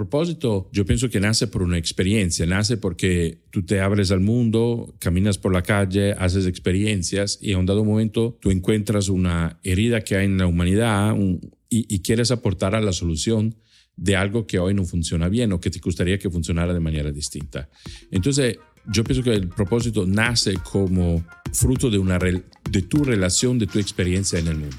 propósito, yo pienso que nace por una experiencia, nace porque tú te abres al mundo, caminas por la calle, haces experiencias y en un dado momento tú encuentras una herida que hay en la humanidad y, quieres aportar a la solución de algo que hoy no funciona bien o que te gustaría que funcionara de manera distinta. Entonces, yo pienso que el propósito nace como fruto de, una, de tu relación, de tu experiencia en el mundo.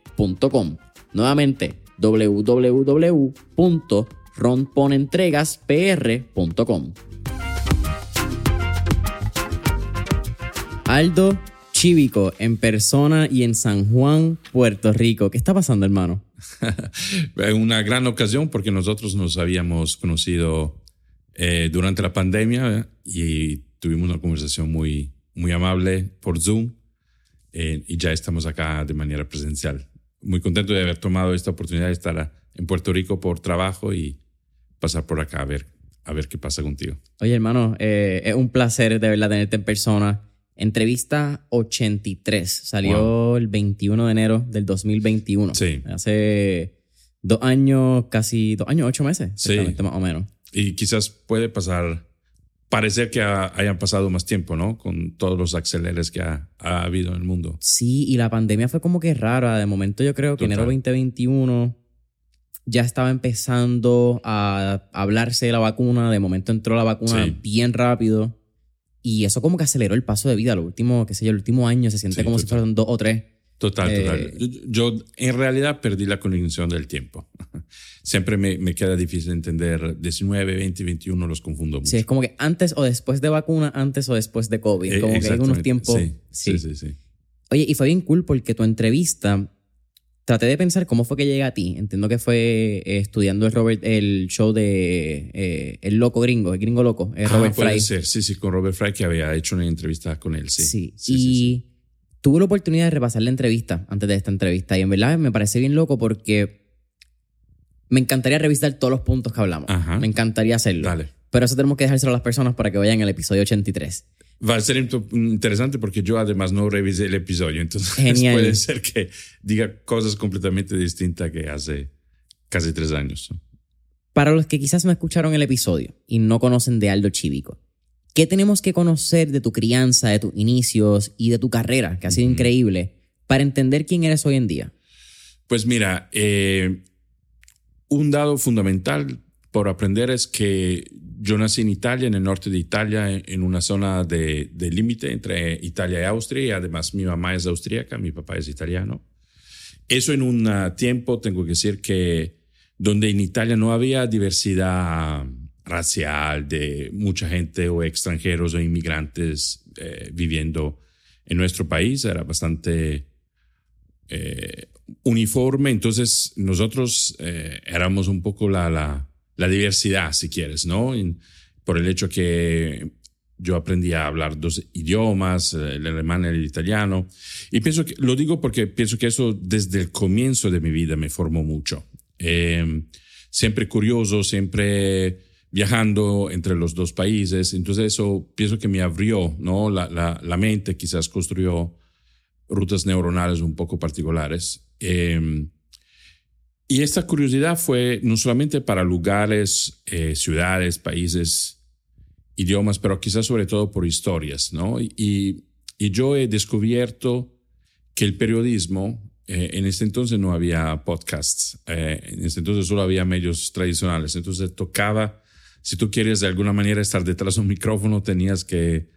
Nuevamente, www.ronponentregaspr.com. Aldo Chivico en persona y en San Juan, Puerto Rico. ¿Qué está pasando, hermano? Una gran ocasión porque nosotros nos habíamos conocido eh, durante la pandemia y tuvimos una conversación muy, muy amable por Zoom eh, y ya estamos acá de manera presencial muy contento de haber tomado esta oportunidad de estar en Puerto Rico por trabajo y pasar por acá a ver, a ver qué pasa contigo. Oye, hermano, eh, es un placer de verdad tenerte en persona. Entrevista 83 salió el 21 de enero del 2021. Sí. Hace dos años, casi dos años, ocho meses. Sí. Más o menos. Y quizás puede pasar parecer que hayan pasado más tiempo, ¿no? Con todos los aceleres que ha, habido en el mundo. Sí, y la pandemia fue como que rara. De momento yo creo que enero 2021 ya estaba empezando a hablarse de la vacuna. De momento entró la vacuna bien rápido. Y eso como que aceleró el paso de vida. Lo último, qué sé yo, el último año se siente como si fueran dos o tres. Total, total. Eh, yo, en realidad perdí la cognición del tiempo. Siempre me, me, queda difícil entender 19, 20, 21, los confundo mucho. Sí, es como que antes o después de vacuna, antes o después de COVID. Como que hay unos tiempos. Sí, sí, sí, Oye, y fue bien cool porque tu entrevista, traté de pensar cómo fue que llega a ti. Entiendo que fue eh, estudiando el, Robert, el show de eh, El Loco Gringo, el Gringo Loco, ah, Robert puede Ser. Sí, sí, con Robert Fry, que había hecho una entrevista con él, sí. Sí, sí y tuve la oportunidad de repasar la entrevista antes de esta entrevista y en verdad me parece bien loco porque me encantaría revisar todos los puntos que hablamos. Me encantaría hacerlo. Pero eso tenemos que dejárselo a las personas para que vayan al episodio 83. Va a ser interesante porque yo además no revisé el episodio, entonces puede ser que diga cosas completamente distintas que hace casi tres años. Para los que quizás no escucharon el episodio y no conocen de Aldo Chivico, ¿Qué tenemos que conocer de tu crianza, de tus inicios y de tu carrera, que ha sido increíble, para entender quién eres hoy en día? Pues mira, eh, un dado fundamental por aprender es que yo nací en Italia, en el norte de Italia, en una zona de, límite entre Italia y Austria, y además mi mamá es austríaca, mi papá es italiano. Eso en un tiempo, tengo que decir que donde en Italia no había diversidad racial de mucha gente o extranjeros o inmigrantes eh, viviendo en nuestro país. Era bastante eh, uniforme. Entonces nosotros eh, éramos un poco la, la, diversidad, si quieres, ¿no? por el hecho que yo aprendí a hablar dos idiomas, el alemán y el italiano. Y pienso que, lo digo porque pienso que eso desde el comienzo de mi vida me formó mucho. siempre curioso, siempre viajando entre los dos países. Entonces eso pienso que me abrió ¿no? la, la, la mente, quizás construyó rutas neuronales un poco particulares. Eh, y esta curiosidad fue no solamente para lugares, eh, ciudades, países, idiomas, pero quizás sobre todo por historias, ¿no? Y, y yo he descubierto que el periodismo, eh, en ese entonces no había podcasts, eh, en ese entonces solo había medios tradicionales, entonces tocaba, si tú quieres de alguna manera estar detrás de un micrófono, tenías que,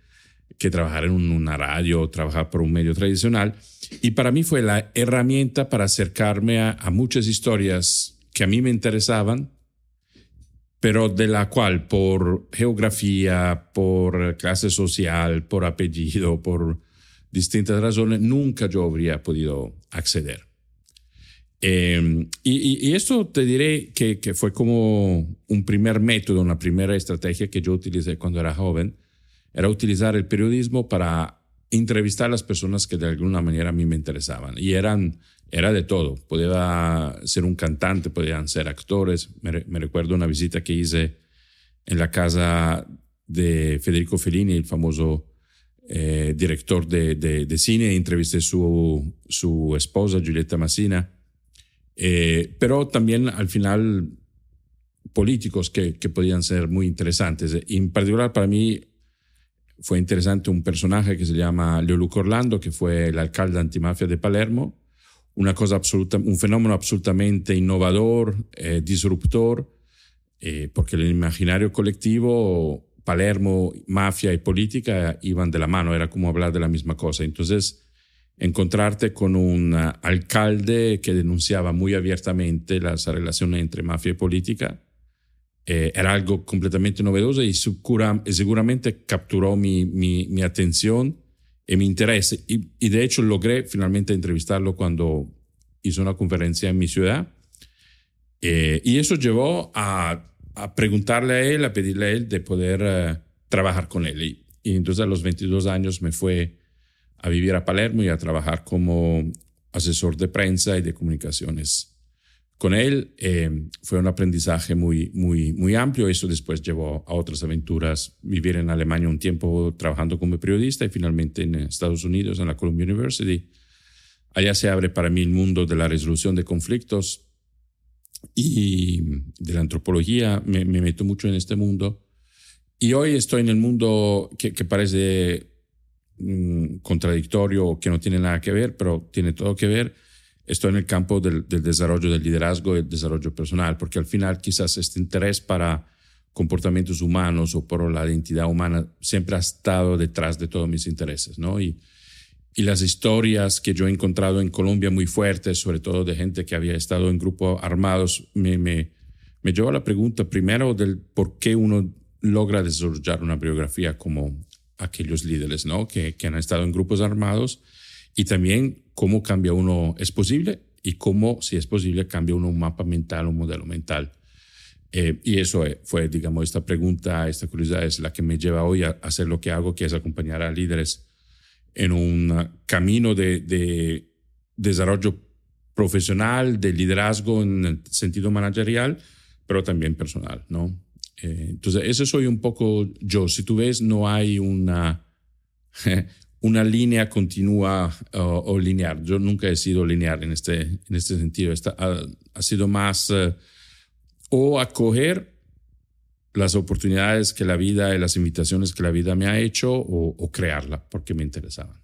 que trabajar en una radio, trabajar por un medio tradicional. Y para mí fue la herramienta para acercarme a, a muchas historias que a mí me interesaban, pero de la cual por geografía, por clase social, por apellido, por distintas razones, nunca yo habría podido acceder. Eh, y, y, esto te diré que, que, fue como un primer método, una primera estrategia que yo utilicé cuando era joven, era utilizar el periodismo para entrevistar a las personas que de alguna manera a mí me interesaban. Y eran, era de todo. Podía ser un cantante, podían ser actores. Me, recuerdo una visita que hice en la casa de Federico Fellini, el famoso eh, director de, de, de, cine. Entrevisté su, su esposa, Giulietta Massina. Eh, pero también al final políticos que, que podían ser muy interesantes. En particular para mí fue interesante un personaje que se llama Leoluco Orlando, que fue el alcalde antimafia de Palermo, una cosa absoluta, un fenómeno absolutamente innovador, eh, disruptor, eh, porque en el imaginario colectivo Palermo, mafia y política iban de la mano, era como hablar de la misma cosa. Entonces, encontrarte con un alcalde que denunciaba muy abiertamente las relaciones entre mafia y política, eh, era algo completamente novedoso y segura, seguramente capturó mi, mi, mi, atención y mi interés. Y, y, de hecho logré finalmente entrevistarlo cuando hizo una conferencia en mi ciudad. Eh, y eso llevó a, a, preguntarle a él, a pedirle a él de poder uh, trabajar con él. Y, y, entonces a los 22 años me fue a vivir a Palermo y a trabajar como asesor de prensa y de comunicaciones con él eh, fue un aprendizaje muy, muy, muy amplio. Eso después llevó a otras aventuras, vivir en Alemania un tiempo trabajando como periodista y finalmente en Estados Unidos, en la Columbia University. Allá se abre para mí el mundo de la resolución de conflictos y de la antropología. Me, me meto mucho en este mundo. Y hoy estoy en el mundo que parece mm, contradictorio, que no tiene nada que ver, pero tiene todo que ver estoy en el campo del, del, desarrollo del liderazgo y el desarrollo personal, porque al final quizás este interés para comportamientos humanos o por la identidad humana siempre ha estado detrás de todos mis intereses, ¿no? Y, y las historias que yo he encontrado en Colombia muy fuertes, sobre todo de gente que había estado en grupos armados, me, me, me lleva a la pregunta primero del por qué uno logra desarrollar una biografía como aquellos líderes, ¿no? Que, que han estado en grupos armados y también cómo cambia uno, es posible, y cómo, si es posible, cambia uno un mapa mental, un modelo mental. Eh, y eso fue, digamos, esta pregunta, esta curiosidad es la que me lleva hoy a hacer lo que hago, que es acompañar a líderes en un camino de, de desarrollo profesional, de liderazgo en el sentido managerial, pero también personal, ¿no? Eh, entonces, eso soy un poco yo. Si tú ves, no hay una, una línea continua uh, o lineal. Yo nunca he sido lineal en este, en este sentido. Ha, sido más uh, o acoger las oportunidades que la vida y las invitaciones que la vida me ha hecho o, o crearla porque me interesaban.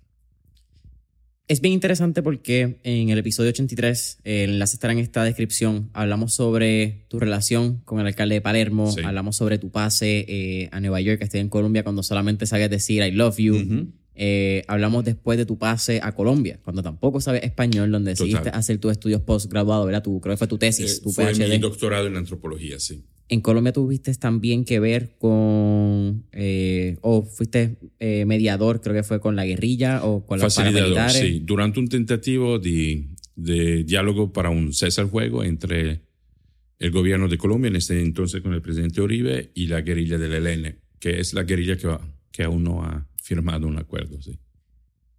Es bien interesante porque en el episodio 83, el enlace estará en esta descripción, hablamos sobre tu relación con el alcalde de Palermo, sí. hablamos sobre tu pase eh, a Nueva York, que estoy en Colombia, cuando solamente sabías decir I love you. Uh -huh. Eh, hablamos después de tu pase a Colombia, cuando tampoco sabes español, donde Total. decidiste hacer tus estudios postgraduados, ¿verdad? Tu, creo que fue tu tesis, eh, tu fue PhD. mi doctorado en antropología, sí. En Colombia tuviste también que ver con, eh, o fuiste eh, mediador, creo que fue con la guerrilla o con los paramilitares. Sí, durante un tentativo de, de diálogo para un cese al fuego entre el gobierno de Colombia, en este entonces con el presidente Uribe, y la guerrilla del ELN, que es la guerrilla que, que aún no ha firmado un acuerdo, sí.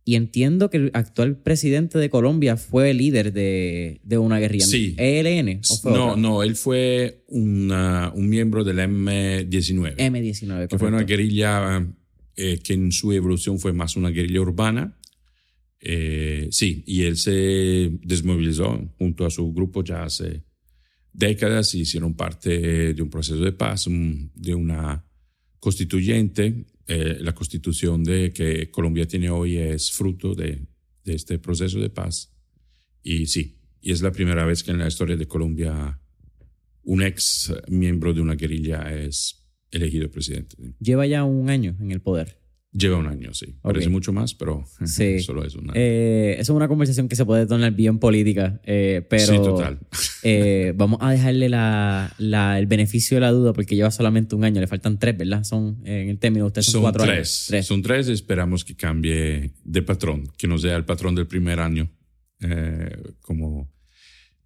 Y entiendo que el actual presidente de Colombia fue líder de, de una guerrilla. Sí. ¿ELN? ¿o fue No, otra? no, él fue una- un miembro del M19, M19. que fue una correcto. guerrilla eh, que en su evolución fue más una guerrilla urbana. Eh, sí, y él se desmovilizó junto a su grupo ya hace décadas y hicieron parte de un proceso de paz, de una constituyente. Eh, la constitución de que Colombia tiene hoy es fruto de, de este proceso de paz. Y sí, y es la primera vez que en la historia de Colombia un ex miembro de una guerrilla es elegido presidente. Lleva ya un año en el poder. Lleva un año, sí. Parece mucho más, pero Sí. solo es un año. Eh, eso es una conversación que se puede tornar bien política, eh, pero sí, total. eh, vamos a dejarle la, la- el beneficio de la duda porque lleva solamente un año, le faltan tres, ¿verdad? Son, eh, en el término, ustedes son, Son cuatro tres. años. Tres. Son tres. Esperamos que cambie de patrón, que no sea el patrón del primer año. Eh, como,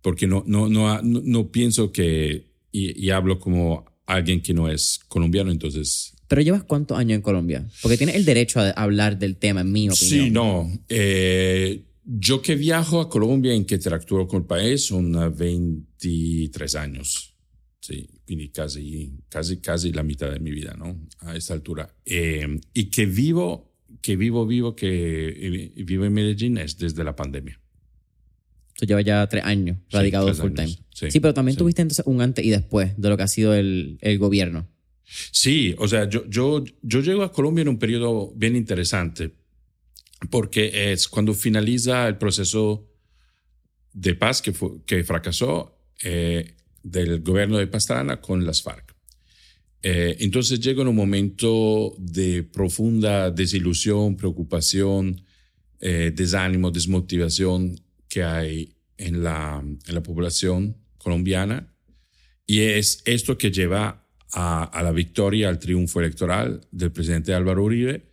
porque no, no, no, no, no pienso que, y, y hablo como alguien que no es colombiano, entonces Pero llevas cuántos años en Colombia? Porque tienes el derecho a hablar del tema, en mi opinión. Sí, no. Eh, yo que viajo a Colombia en que interactúo con el país son ah, 23 años. Sí, quindi casi, casi, casi la mitad de mi vida, ¿no? A esta altura. Eh, y que vivo, que vivo, vivo, que vivo en Medellín es desde la pandemia. Tú llevas ya tres años Sí, radicado tres full time. años, sí, Sí, pero también sí. tuviste entonces un antes y después de lo que ha sido el, el gobierno. Sí, o sea, yo, yo, yo llego a Colombia en un periodo bien interesante porque es cuando finaliza el proceso de paz que, fue- que fracasó eh, del gobierno de Pastrana con las FARC. Eh, entonces llego en un momento de profunda desilusión, preocupación, eh, desánimo, desmotivación que hay en la, en la población colombiana. Y es esto que lleva a, a la victoria, al triunfo electoral del presidente Álvaro Uribe,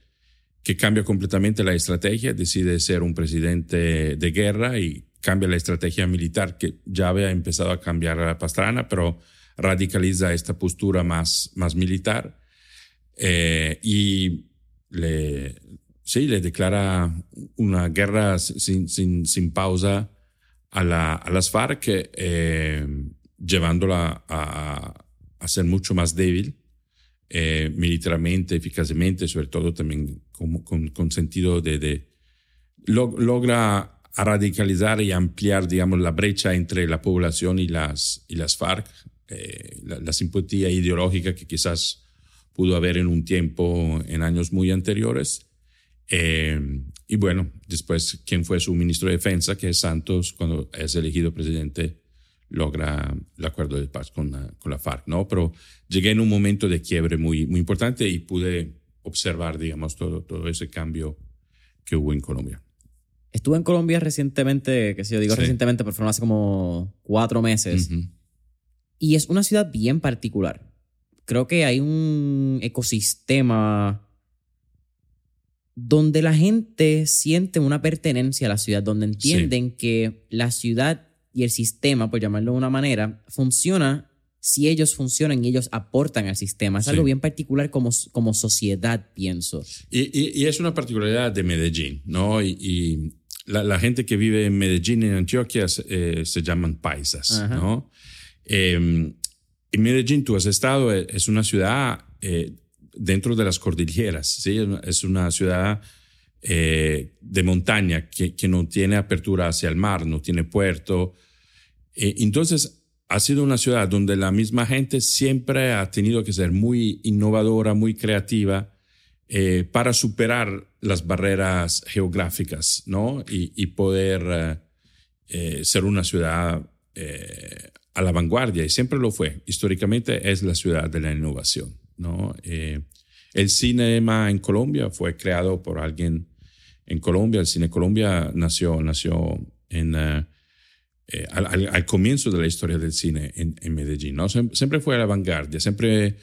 que cambia completamente la estrategia, decide ser un presidente de guerra y cambia la estrategia militar que ya había empezado a cambiar a Pastrana, pero radicaliza esta postura más, más militar eh, y le, sí, le declara una guerra sin, sin, sin pausa a, la, a las FARC, eh, llevándola a, a ser mucho más débil eh, militarmente, eficazmente, sobre todo también con, con, sentido de... de log- logra radicalizar y ampliar, digamos, la brecha entre la población y las, y las FARC, eh, la, la simpatía ideológica que quizás pudo haber en un tiempo, en años muy anteriores. Eh, y bueno, después, quien fue su ministro de Defensa, que es Santos, cuando es elegido presidente, logra el acuerdo de paz con la, con la FARC, ¿no? Pero llegué en un momento de quiebre muy, muy importante y pude observar, digamos, todo, todo ese cambio que hubo en Colombia. Estuve en Colombia recientemente, que sé yo, digo Sí. recientemente, pero fueron hace como cuatro meses. Ujú. Y es una ciudad bien particular. Creo que hay un ecosistema donde la gente siente una pertenencia a la ciudad, donde entienden que la ciudad y el sistema, por llamarlo de una manera, funciona si ellos funcionan y ellos aportan al sistema. Es Sí. algo bien particular como, como sociedad, pienso. Y, y- y es una particularidad de Medellín, ¿no? Y, y la, la gente que vive en Medellín, en Antioquia, se- eh, se llaman paisas, Ajá. ¿no? Eh, en Medellín tú has estado, eh, es una ciudad eh, dentro de las cordilleras, ¿sí? Es una ciudad eh, de montaña que, que no tiene apertura hacia el mar, no tiene puerto. Eh, entonces, ha sido una ciudad donde la misma gente siempre ha tenido que ser muy innovadora, muy creativa eh, para superar las barreras geográficas, ¿no? Y, y poder ser una ciudad a la vanguardia, y siempre lo fue. Históricamente es la ciudad de la innovación, ¿no? El cinema en Colombia fue creado por alguien en Colombia. El Cine Colombia nació, nació en, eh, eh, al, al- comienzo de la historia del cine en, en Medellín. ¿no? Siem- Siempre fue a la vanguardia, siempre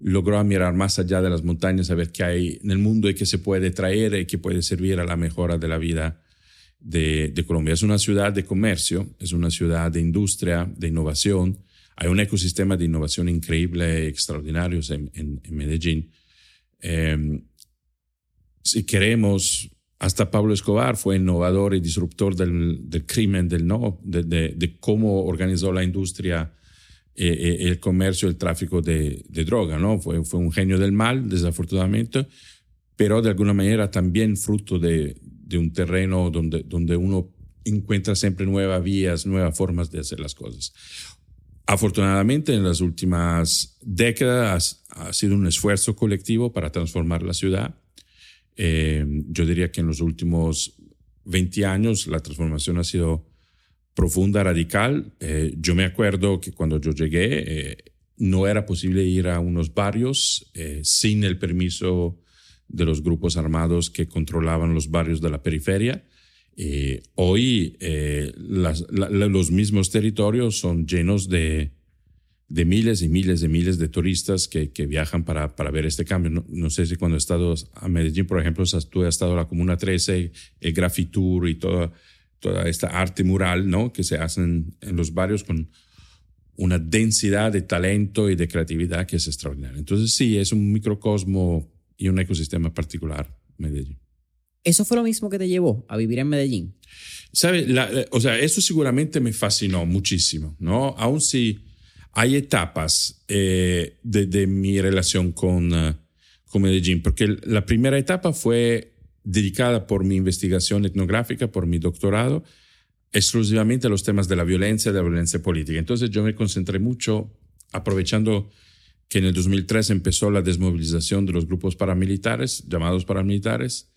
logró mirar más allá de las montañas, a ver qué hay en el mundo y qué se puede traer y qué puede servir a la mejora de la vida de, de Colombia. Es una ciudad de comercio, es una ciudad de industria, de innovación. Hay un ecosistema de innovación increíble, extraordinarios en, en- en Medellín. Eh, si queremos hasta Pablo Escobar fue innovador y disruptor del, crimen, del, ¿no? De, cómo organizó la industria, eh, eh, el comercio, el tráfico de, droga. ¿no? Fue, un genio del mal, desafortunadamente, pero de alguna manera también fruto de, un terreno donde uno encuentra siempre nuevas vías, nuevas formas de hacer las cosas. Afortunadamente, en las últimas décadas ha sido un esfuerzo colectivo para transformar la ciudad. Eh, yo diría que en los últimos 20 años la transformación ha sido profunda, radical. Eh, yo me acuerdo que cuando yo llegué eh, no era posible ir a unos barrios eh, sin el permiso de los grupos armados que controlaban los barrios de la periferia. Eh, hoy eh, las, la, los mismos territorios son llenos de, de, miles y miles de miles de turistas que, que viajan para, para, ver este cambio. No, no, sé si cuando he estado a Medellín, por ejemplo, tú has estado a la Comuna 13, el Grafitur y toda, toda esta arte mural ¿no? que se hacen en los barrios con una densidad de talento y de creatividad que es extraordinaria. Entonces sí, es un microcosmo y un ecosistema particular Medellín. ¿Eso fue lo mismo que te llevó a vivir en Medellín? ¿Sabe? La, o sea, eso seguramente me fascinó muchísimo, ¿no? Aún si hay etapas eh, de, de, mi relación con, uh, con Medellín, porque la primera etapa fue dedicada por mi investigación etnográfica, por mi doctorado, exclusivamente a los temas de la violencia, de la violencia política. Entonces yo me concentré mucho, aprovechando que en el 2003 empezó la desmovilización de los grupos paramilitares, llamados paramilitares,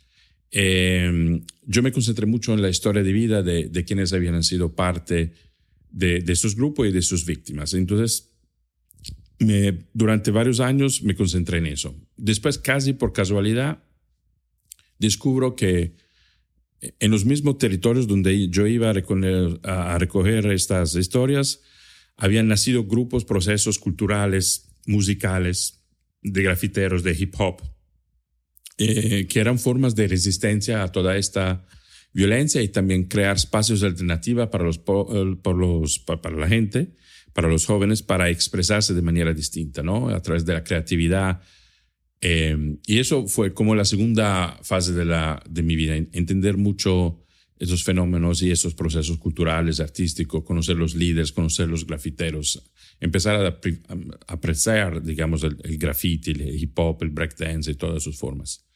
eh, yo me concentré mucho en la historia de vida de, de quienes habían sido parte de, de, grupos y de sus víctimas. Entonces, durante varios años me concentré en eso. Después, casi por casualidad, descubro que en los mismos territorios donde yo iba a recoger, a recoger estas historias, habían nacido grupos, procesos culturales, musicales, de grafiteros, de hip hop, eh, que eran formas de resistencia a toda esta violencia y también crear espacios alternativos para, los, por los, para la gente, para los jóvenes, para expresarse de manera distinta, ¿no? A través de la creatividad. Eh, y eso fue como la segunda fase de, de mi vida, entender mucho esos fenómenos y esos procesos culturales, artísticos, conocer los líderes, conocer los grafiteros, empezar a, apreciar, digamos, el, el graffiti, el hip hop, el breakdance y todas sus formas.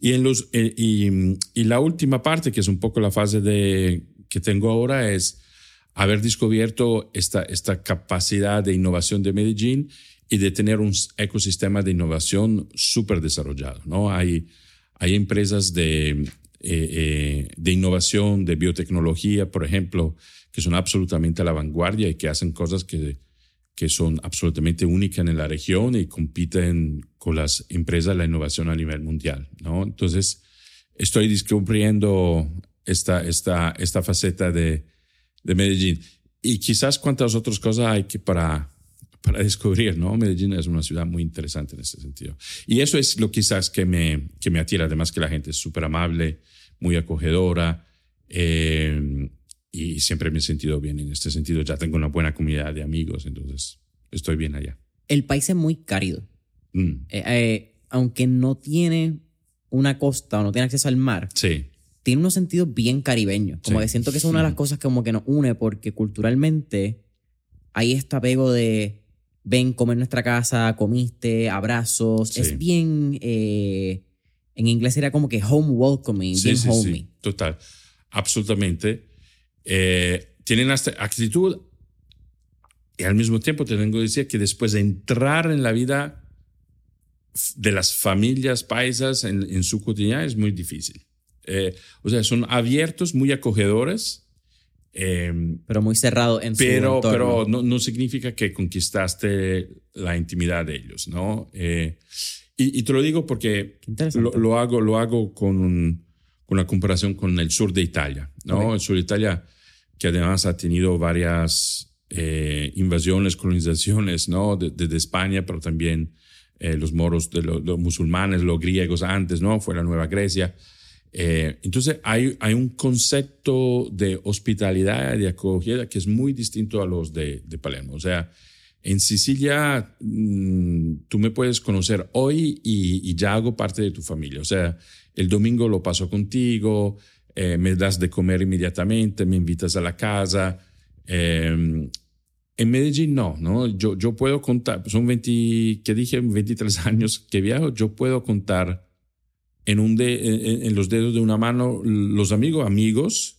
Y, en los, eh, y, y, la última parte, que es un poco la fase de, que tengo ahora, es haber descubierto esta, esta capacidad de innovación de Medellín y de tener un ecosistema de innovación súper desarrollado. ¿no? Hay, hay empresas de, eh, eh, de innovación, de biotecnología, por ejemplo, que son absolutamente a la vanguardia y que hacen cosas que que son absolutamente únicas en la región y compiten con las empresas de la innovación a nivel mundial, ¿no? Entonces, estoy descubriendo esta, esta, esta faceta de, de Medellín. Y quizás cuántas otras cosas hay que para, para descubrir, ¿no? Medellín es una ciudad muy interesante en ese sentido. Y eso es lo quizás que me, que me atira, además que la gente es súper amable, muy acogedora. Eh, y siempre me he sentido bien en este sentido. Ya tengo una buena comunidad de amigos, entonces estoy bien allá. El país es muy cálido. Mm. Eh, eh, aunque no tiene una costa o no tiene acceso al mar, sí. tiene unos sentidos bien caribeños. Como sí. que siento que es una de las cosas como que nos une porque culturalmente hay este apego de ven, comer nuestra casa, comiste, abrazos. Sí. Es bien... Eh, en inglés sería como que home welcoming, bien homey. Total. Absolutamente eh, tienen esta actitud y al mismo tiempo te tengo que decir que después de entrar en la vida de las familias paisas en, en su cotidiano es muy difícil. Eh, o sea, son abiertos, muy acogedores. Eh, pero muy cerrado en pero, su entorno. Pero no, no, significa que conquistaste la intimidad de ellos, ¿no? Eh, y, y, te lo digo porque lo, lo, hago, lo hago con un, una comparación con el sur de Italia, ¿no? Okay. El sur de Italia, que además ha tenido varias eh, invasiones, colonizaciones, ¿no? Desde de, España, pero también eh, los moros, de los, los, musulmanes, los griegos antes, ¿no? Fue la Nueva Grecia. Eh, entonces hay, hay un concepto de hospitalidad, de acogida, que es muy distinto a los de, de Palermo. O sea, En Sicilia, mm, tú me puedes conocer hoy y, ya hago parte de tu familia. O sea, el domingo lo paso contigo, eh, me das de comer inmediatamente, me invitas a la casa. Em, en Medellín no, ¿no? Yo, yo puedo contar, son 20, que dije, 23 años que viajo, yo puedo contar en, un de, en, los dedos de una mano los amigos, amigos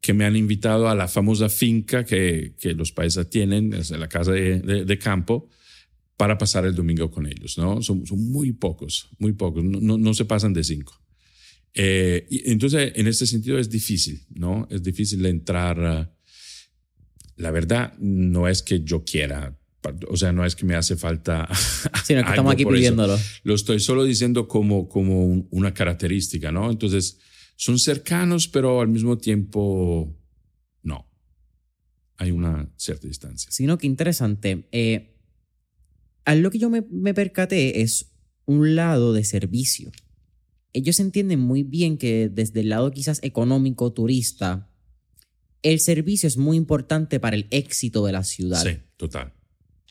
que me han invitado a la famosa finca que, que los paisas tienen, es la casa de, de, campo, para pasar el domingo con ellos, ¿no? Son, son muy pocos, muy pocos, no, no, se pasan de cinco. Eh, y entonces, en este sentido es difícil, ¿no? Es difícil entrar. la verdad, no es que yo quiera, o sea, no es que me hace falta. Sino que estamos aquí pidiéndolo. Lo estoy solo diciendo como, como una característica, ¿no? Entonces, son cercanos, pero al mismo tiempo no. Hay una cierta distancia. Sino que interesante. Eh, algo que yo me, me percaté es un lado de servicio. Ellos entienden muy bien que desde el lado quizás económico, turista, el servicio es muy importante para el éxito de la ciudad. Sí, total.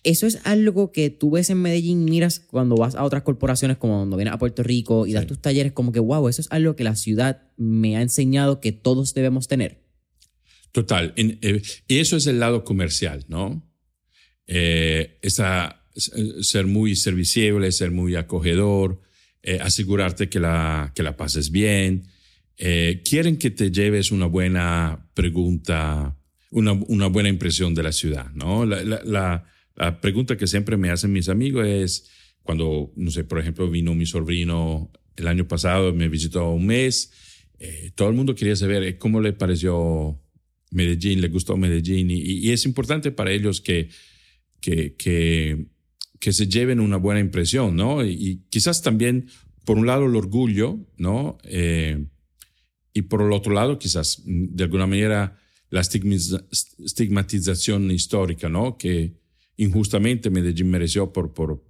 Eso es algo que tú ves en Medellín, miras cuando vas a otras corporaciones, como cuando vienes a Puerto Rico y das tus talleres, como que, wow, eso es algo que la ciudad me ha enseñado que todos debemos tener. Total. Eh, y eso es el lado comercial, ¿no? Eh, esa, ser muy serviciable, ser muy acogedor, eh, asegurarte que la, que la pases bien. quieren que te lleves una buena pregunta, una, una buena impresión de la ciudad, ¿no? la la pregunta que siempre me hacen mis amigos es, cuando, no sé, por ejemplo, vino mi sobrino el año pasado, me visitó un mes, eh, todo el mundo quería saber eh, cómo le pareció Medellín, le gustó Medellín, y, es importante para ellos que, que, que, que, se lleven una buena impresión, ¿no? Y, quizás también, por un lado, el orgullo, ¿no? Eh, y por el otro lado, quizás, de alguna manera, la estigmatización histórica, ¿no? Que, injustamente Medellín mereció por, por,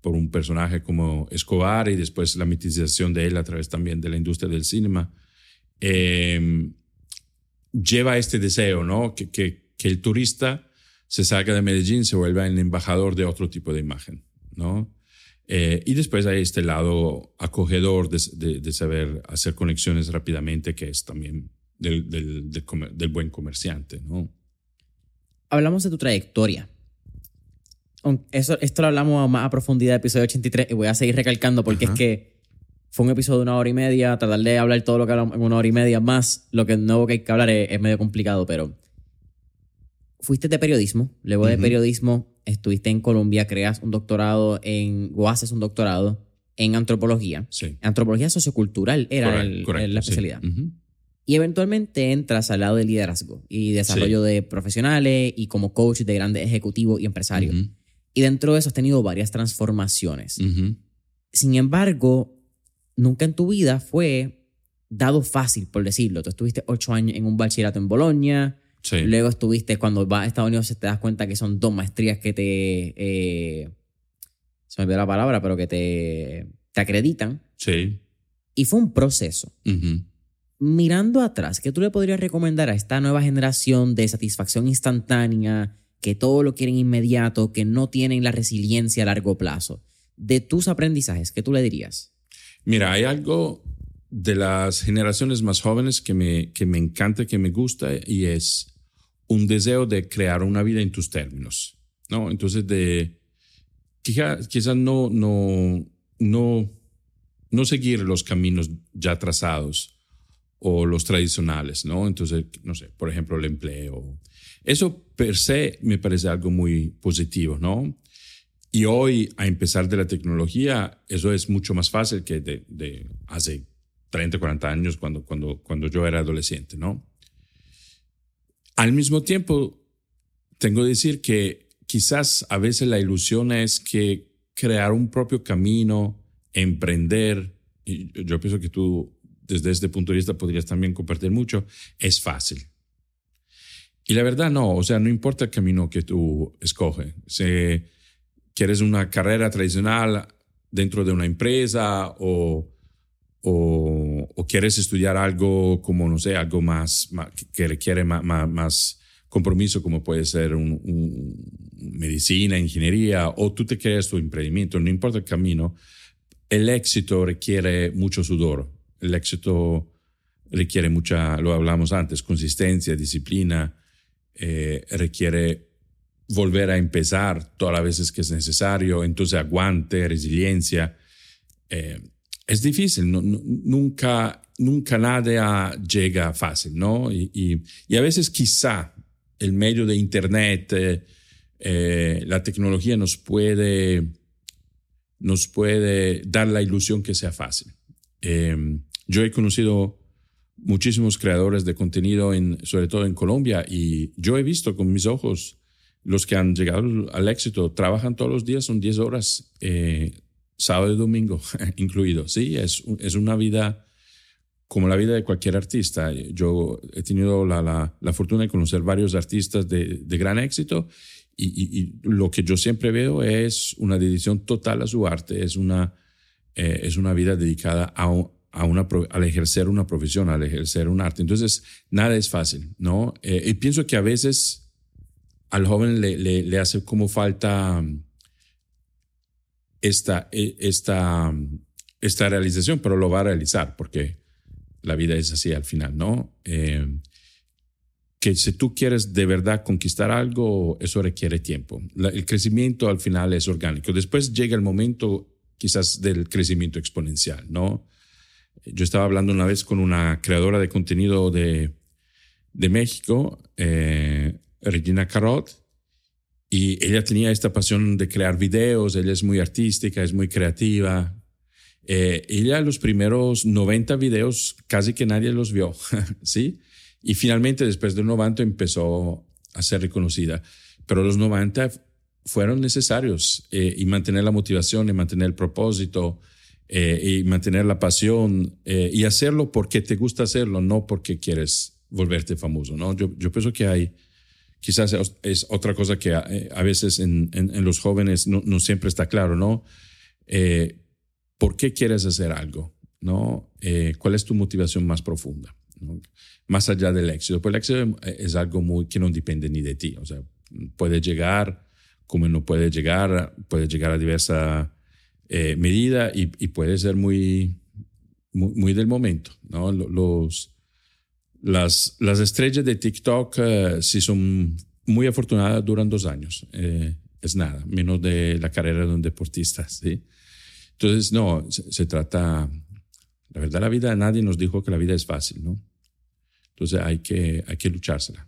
por un personaje como Escobar y después la mitización de él a través también de la industria del cine, eh, lleva este deseo, ¿no? Que, que, que, el turista se salga de Medellín, se vuelva el embajador de otro tipo de imagen, ¿no? Eh, y después hay este lado acogedor de, de, saber hacer conexiones rápidamente, que es también del, del, del, del buen comerciante, ¿no? Hablamos de tu trayectoria eso, esto lo hablamos más a profundidad del episodio 83 y voy a seguir recalcando porque es que fue un episodio de una hora y media. Tratar de hablar todo lo que hablamos en una hora y media más lo que nuevo que hay que hablar es, medio complicado, pero fuiste de periodismo. Luego de periodismo estuviste en Colombia, creas un doctorado en, o haces un doctorado en antropología. Sí. Antropología sociocultural era la especialidad. Y eventualmente entras al lado del liderazgo y desarrollo de profesionales y como coach de grandes ejecutivos y empresarios. Y dentro de eso has tenido varias transformaciones. Sin embargo, nunca en tu vida fue dado fácil, por decirlo. Tú estuviste ocho años en un bachillerato en Bolonia. Luego estuviste, cuando vas a Estados Unidos, te das cuenta que son dos maestrías que te. Eh, se me olvidó la palabra, pero que te, te acreditan. Sí. Y fue un proceso. Mirando atrás, ¿qué tú le podrías recomendar a esta nueva generación de satisfacción instantánea, que todo lo quieren inmediato, que no tienen la resiliencia a largo plazo. De tus aprendizajes, ¿qué tú le dirías? Mira, hay algo de las generaciones más jóvenes que me, que me encanta, que me gusta, y es un deseo de crear una vida en tus términos, ¿no? Entonces, de quizás quizá no, no, no, no seguir los caminos ya trazados o los tradicionales, ¿no? Entonces, no sé, por ejemplo, el empleo, eso per se me parece algo muy positivo, ¿no? Y hoy, a empezar de la tecnología, eso es mucho más fácil que de, hace 30, 40 años cuando, cuando, cuando yo era adolescente, ¿no? Al mismo tiempo, tengo que decir que quizás a veces la ilusión es que crear un propio camino, emprender, y yo pienso que tú desde este punto de vista podrías también compartir mucho, es fácil. Y la verdad no, o sea, no importa el camino que tú escoges. Si quieres una carrera tradicional dentro de una empresa o, o, quieres estudiar algo como, no sé, algo más, que requiere más, compromiso, como puede ser medicina, ingeniería, o tú te creas tu emprendimiento, no importa el camino, el éxito requiere mucho sudor. El éxito requiere mucha, lo hablamos antes, consistencia, disciplina, eh, requiere volver a empezar todas las veces que es necesario, entonces aguante, resiliencia. Eh, es difícil, nunca, nunca nada llega fácil, ¿no? Y, a veces quizá el medio de Internet, eh, la tecnología nos puede, nos puede dar la ilusión que sea fácil. yo he conocido muchísimos creadores de contenido, en, sobre todo en Colombia, y yo he visto con mis ojos los que han llegado al éxito, trabajan todos los días, son 10 horas, eh, sábado y domingo incluido. Sí, es, es una vida como la vida de cualquier artista. Yo he tenido la, la, fortuna de conocer varios artistas de, de gran éxito y, lo que yo siempre veo es una dedicación total a su arte, es una, eh, es una vida dedicada a, a una, al ejercer una profesión, al ejercer un arte. Entonces, nada es fácil, ¿no? Eh, y pienso que a veces al joven le, le, hace como falta esta, e, esta, mm, esta realización, pero lo va a realizar porque la vida es así al final, ¿no? Eh, que si tú quieres de verdad conquistar algo, eso requiere tiempo. el crecimiento al final es orgánico. Después llega el momento quizás del crecimiento exponencial, ¿no? Yo estaba hablando una vez con una creadora de contenido de, de México, eh, Regina Carot, y ella tenía esta pasión de crear videos, ella es muy artística, es muy creativa. Eh, ella los primeros 90 videos casi que nadie los vio, ¿sí? Y finalmente después de 90 empezó a ser reconocida. Pero los 90 fueron necesarios eh, y mantener la motivación y mantener el propósito eh, y mantener la pasión eh, y hacerlo porque te gusta hacerlo, no porque quieres volverte famoso, ¿no? Yo, yo pienso que hay, quizás es otra cosa que a, eh, veces en, en, los jóvenes no, no, siempre está claro, ¿no? ¿Por qué quieres hacer algo? ¿No? ¿Cuál es tu motivación más profunda? Más allá del éxito. Pues el éxito es algo muy que no depende ni de ti. O sea, puede llegar como no puede llegar, puede llegar a diversas eh, medida y, puede ser muy, muy, del momento. ¿no? Los, las, las estrellas de TikTok, eh, si son muy afortunadas, duran dos años. Eh, es nada, menos de la carrera de un deportista. ¿sí? Entonces, no, se, trata, la verdad, la vida, nadie nos dijo que la vida es fácil, ¿no? Entonces hay que, hay que luchársela.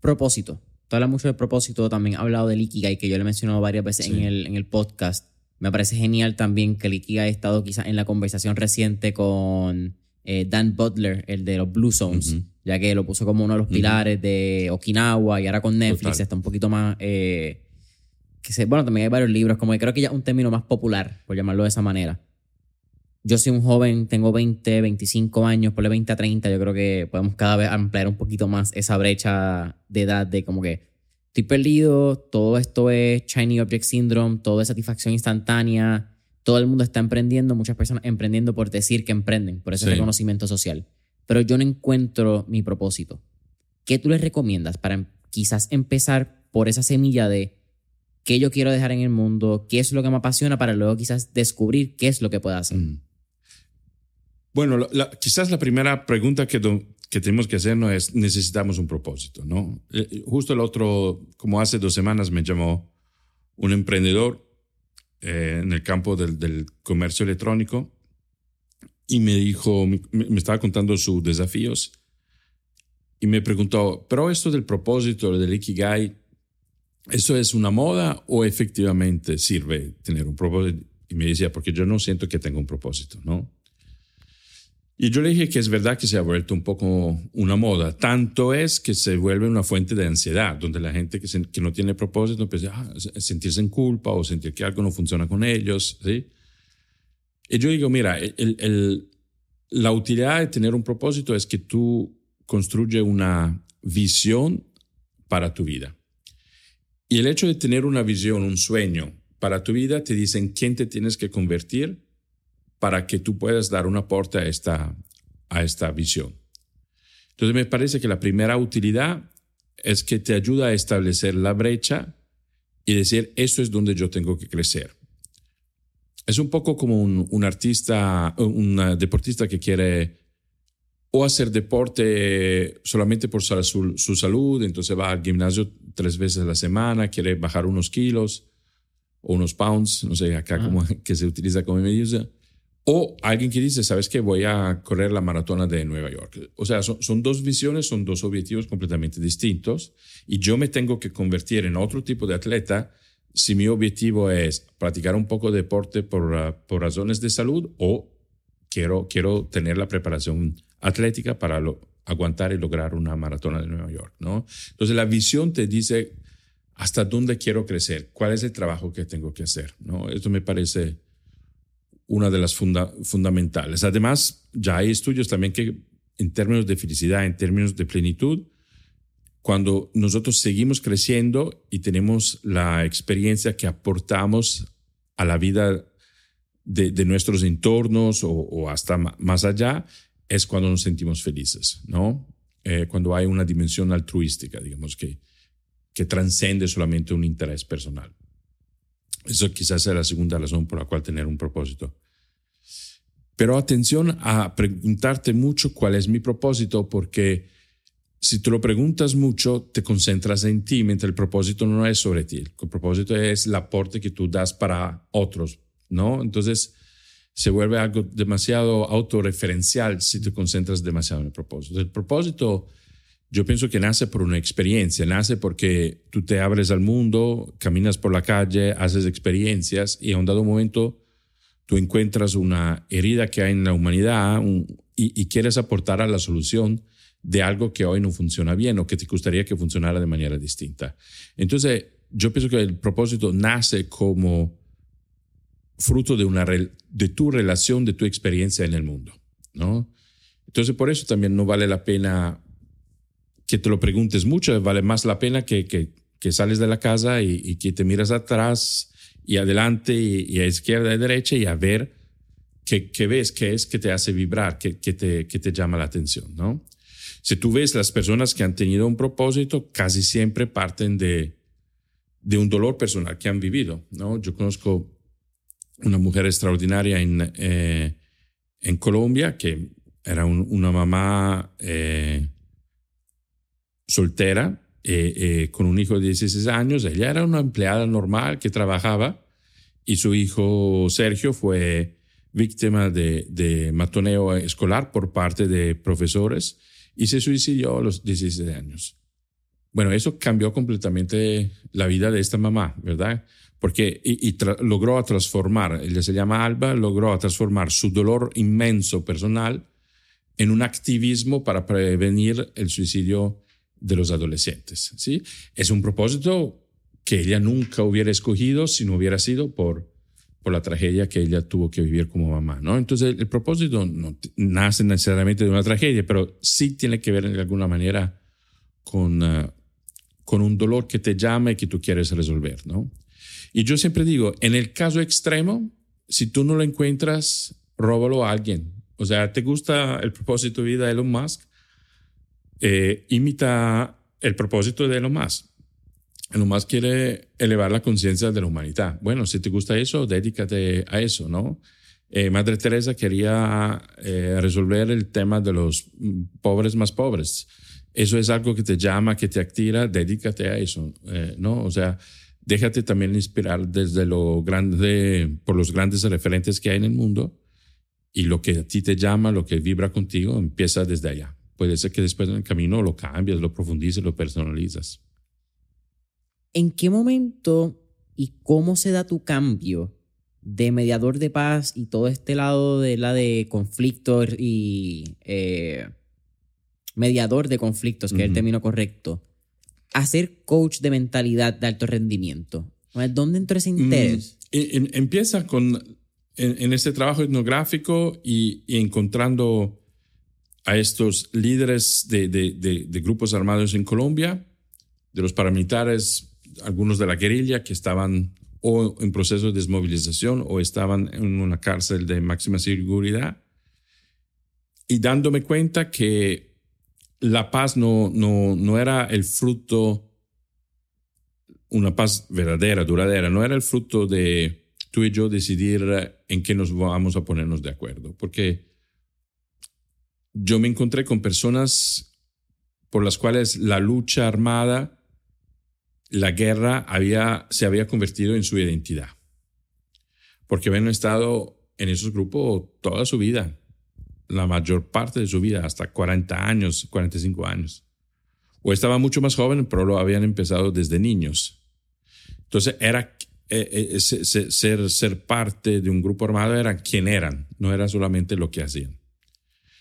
Propósito. Tú hablas mucho de propósito, también ha hablado del Ikigai, que yo le he mencionado varias veces en, el, en el podcast. Me parece genial también que el Ikigai ha estado quizás en la conversación reciente con eh, Dan Butler, el de los Blue Zones, ya que lo puso como uno de los pilares de Okinawa y ahora con Netflix está un poquito más... Eh, que se, bueno, también hay varios libros, como que creo que ya es un término más popular, por llamarlo de esa manera. Yo soy un joven, tengo 20, 25 años, por 20 a 30, yo creo que podemos cada vez ampliar un poquito más esa brecha de edad de como que estoy perdido, todo esto es Shiny Object Syndrome, todo es satisfacción instantánea, todo el mundo está emprendiendo, muchas personas emprendiendo por decir que emprenden, por ese reconocimiento social. Pero yo no encuentro mi propósito. ¿Qué tú les recomiendas para em, quizás empezar por esa semilla de qué yo quiero dejar en el mundo, qué es lo que me apasiona para luego quizás descubrir qué es lo que puedo hacer? Mm. Bueno, quizás la primera pregunta que, que tenemos que hacernos es, necesitamos un propósito, ¿no? Eh, justo el otro, como hace dos semanas me llamó un emprendedor eh, en el campo del, comercio electrónico y me dijo, me, estaba contando sus desafíos y me preguntó, pero esto del propósito, del Ikigai, ¿eso es una moda o efectivamente sirve tener un propósito? Y me decía, porque yo no siento que tenga un propósito, ¿no? Y yo le dije que es verdad que se ha vuelto un poco una moda. Tanto es que se vuelve una fuente de ansiedad, donde la gente que, que no tiene propósito empieza a sentirse en culpa o sentir que algo no funciona con ellos. ¿sí? Y yo digo, mira, el, el, la utilidad de tener un propósito es que tú construyes una visión para tu vida. Y el hecho de tener una visión, un sueño para tu vida, te dicen quién te tienes que convertir para que tú puedas dar un aporte a esta, a esta visión. Entonces me parece que la primera utilidad es que te ayuda a establecer la brecha y decir, esto es donde yo tengo que crecer. Es un poco como un, artista, un deportista que quiere o hacer deporte solamente por su, su, salud, entonces va al gimnasio tres veces a la semana, quiere bajar unos kilos o unos pounds, no sé acá cómo que se utiliza como medida, o alguien que dice, sabes que voy a correr la maratona de Nueva York. O sea, son, son, dos visiones, son dos objetivos completamente distintos y yo me tengo que convertir en otro tipo de atleta si mi objetivo es practicar un poco de deporte por, ah, por razones de salud o quiero, quiero tener la preparación atlética para aguantar y lograr una maratona de Nueva York, ¿no? Entonces la visión te dice hasta dónde quiero crecer, cuál es el trabajo que tengo que hacer, ¿no? Esto me parece una de las fundamentales. Además, ya hay estudios también que en términos de felicidad, en términos de plenitud, cuando nosotros seguimos creciendo y tenemos la experiencia que aportamos a la vida de, nuestros entornos o, hasta más allá, es cuando nos sentimos felices, ¿no? Eh, cuando hay una dimensión altruística, digamos, que, que transcende solamente un interés personal. Eso quizás sea la segunda razón por la cual tener un propósito. Pero atención a preguntarte mucho cuál es mi propósito, porque si te lo preguntas mucho, te concentras en ti, mientras el propósito no es sobre ti. El propósito es el aporte que tú das para otros, ¿no? Entonces se vuelve algo demasiado autorreferencial si te concentras demasiado en el propósito. El propósito yo pienso que nace por una experiencia, nace porque tú te abres al mundo, caminas por la calle, haces experiencias y a un dado momento tú encuentras una herida que hay en la humanidad y, quieres aportar a la solución de algo que hoy no funciona bien o que te gustaría que funcionara de manera distinta. Entonces, yo pienso que el propósito nace como fruto de, de tu relación, de tu experiencia en el mundo, ¿no? Entonces, por eso también no vale la pena que te lo preguntes mucho, vale más la pena que, que, que sales de la casa y, que te miras atrás y adelante y, a izquierda y derecha y a ver qué, qué ves, qué es que te hace vibrar, qué, qué, te, qué te llama la atención, ¿no? Si tú ves las personas que han tenido un propósito, casi siempre parten de, de un dolor personal que han vivido, ¿no? Yo conozco una mujer extraordinaria en, eh, en Colombia que era una mamá eh, soltera, eh, eh, con un hijo de 16 años. Ella era una empleada normal que trabajaba y su hijo Sergio fue víctima de, matoneo escolar por parte de profesores y se suicidó a los 16 años. Bueno, eso cambió completamente la vida de esta mamá, ¿verdad? Porque logró transformar, ella se llama Alba, logró transformar su dolor inmenso personal en un activismo para prevenir el suicidio de los adolescentes. ¿sí? Es un propósito que ella nunca hubiera escogido si no hubiera sido por, por la tragedia que ella tuvo que vivir como mamá. ¿no? Entonces el, propósito no nace necesariamente de una tragedia, pero sí tiene que ver de alguna manera con, uh, con un dolor que te llama y que tú quieres resolver. ¿no? Y yo siempre digo, en el caso extremo, si tú no lo encuentras, róbalo a alguien. O sea, ¿te gusta el propósito de vida de Elon Musk? Eh, imita el propósito de Elon Musk. Elon Musk quiere elevar la conciencia de la humanidad. Bueno, si te gusta eso, dedícate a eso, ¿no? Eh, Madre Teresa quería eh, resolver el tema de los mm, pobres más pobres. Eso es algo que te llama, que te activa, dedícate a eso, eh, ¿no? O sea, déjate también inspirar desde lo grande, por los grandes referentes que hay en el mundo y lo que a ti te llama, lo que vibra contigo, empieza desde allá puede ser que después en el camino lo cambias, lo profundices, lo personalizas. ¿En qué momento y cómo se da tu cambio de mediador de paz y todo este lado de la de conflictos y eh, mediador de conflictos, que es el término correcto, a ser coach de mentalidad de alto rendimiento? ¿Dónde entró ese mm, interés? empieza con en, este trabajo etnográfico y encontrando a estos líderes de, de, grupos armados en Colombia, de los paramilitares, algunos de la guerrilla que estaban o en proceso de desmovilización o estaban en una cárcel de máxima seguridad, y dándome cuenta que la paz no, no, no era el fruto, una paz verdadera, duradera, no era el fruto de tú y yo decidir en qué nos vamos a ponernos de acuerdo, porque yo me encontré con personas por las cuales la lucha armada, la guerra había, se había convertido en su identidad, porque habían estado en esos grupos toda su vida, la mayor parte de su vida, hasta 40 años, 45 años. O estaba mucho más joven, pero lo habían empezado desde niños. Entonces, era eh, eh, ser, ser parte de un grupo armado era quien eran, no era solamente lo que hacían.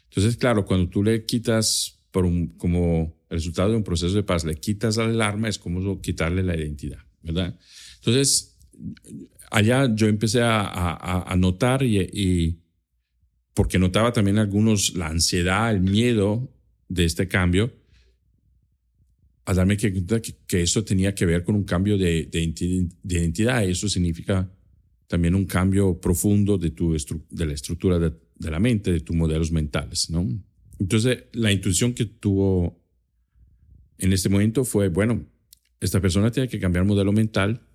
Entonces, claro, cuando tú le quitas por un, como resultado de un proceso de paz, le quitas al arma, es como quitarle la identidad, ¿verdad? Entonces, allá yo empecé a, a, notar y, porque notaba también algunos la ansiedad, el miedo de este cambio, a darme cuenta que, que, eso tenía que ver con un cambio de, de, identidad. Eso significa también un cambio profundo de, tu de la estructura de, de, la mente, de tus modelos mentales, ¿no? Entonces, la intuición que tuvo en este momento fue, bueno, esta persona tiene que cambiar modelo mental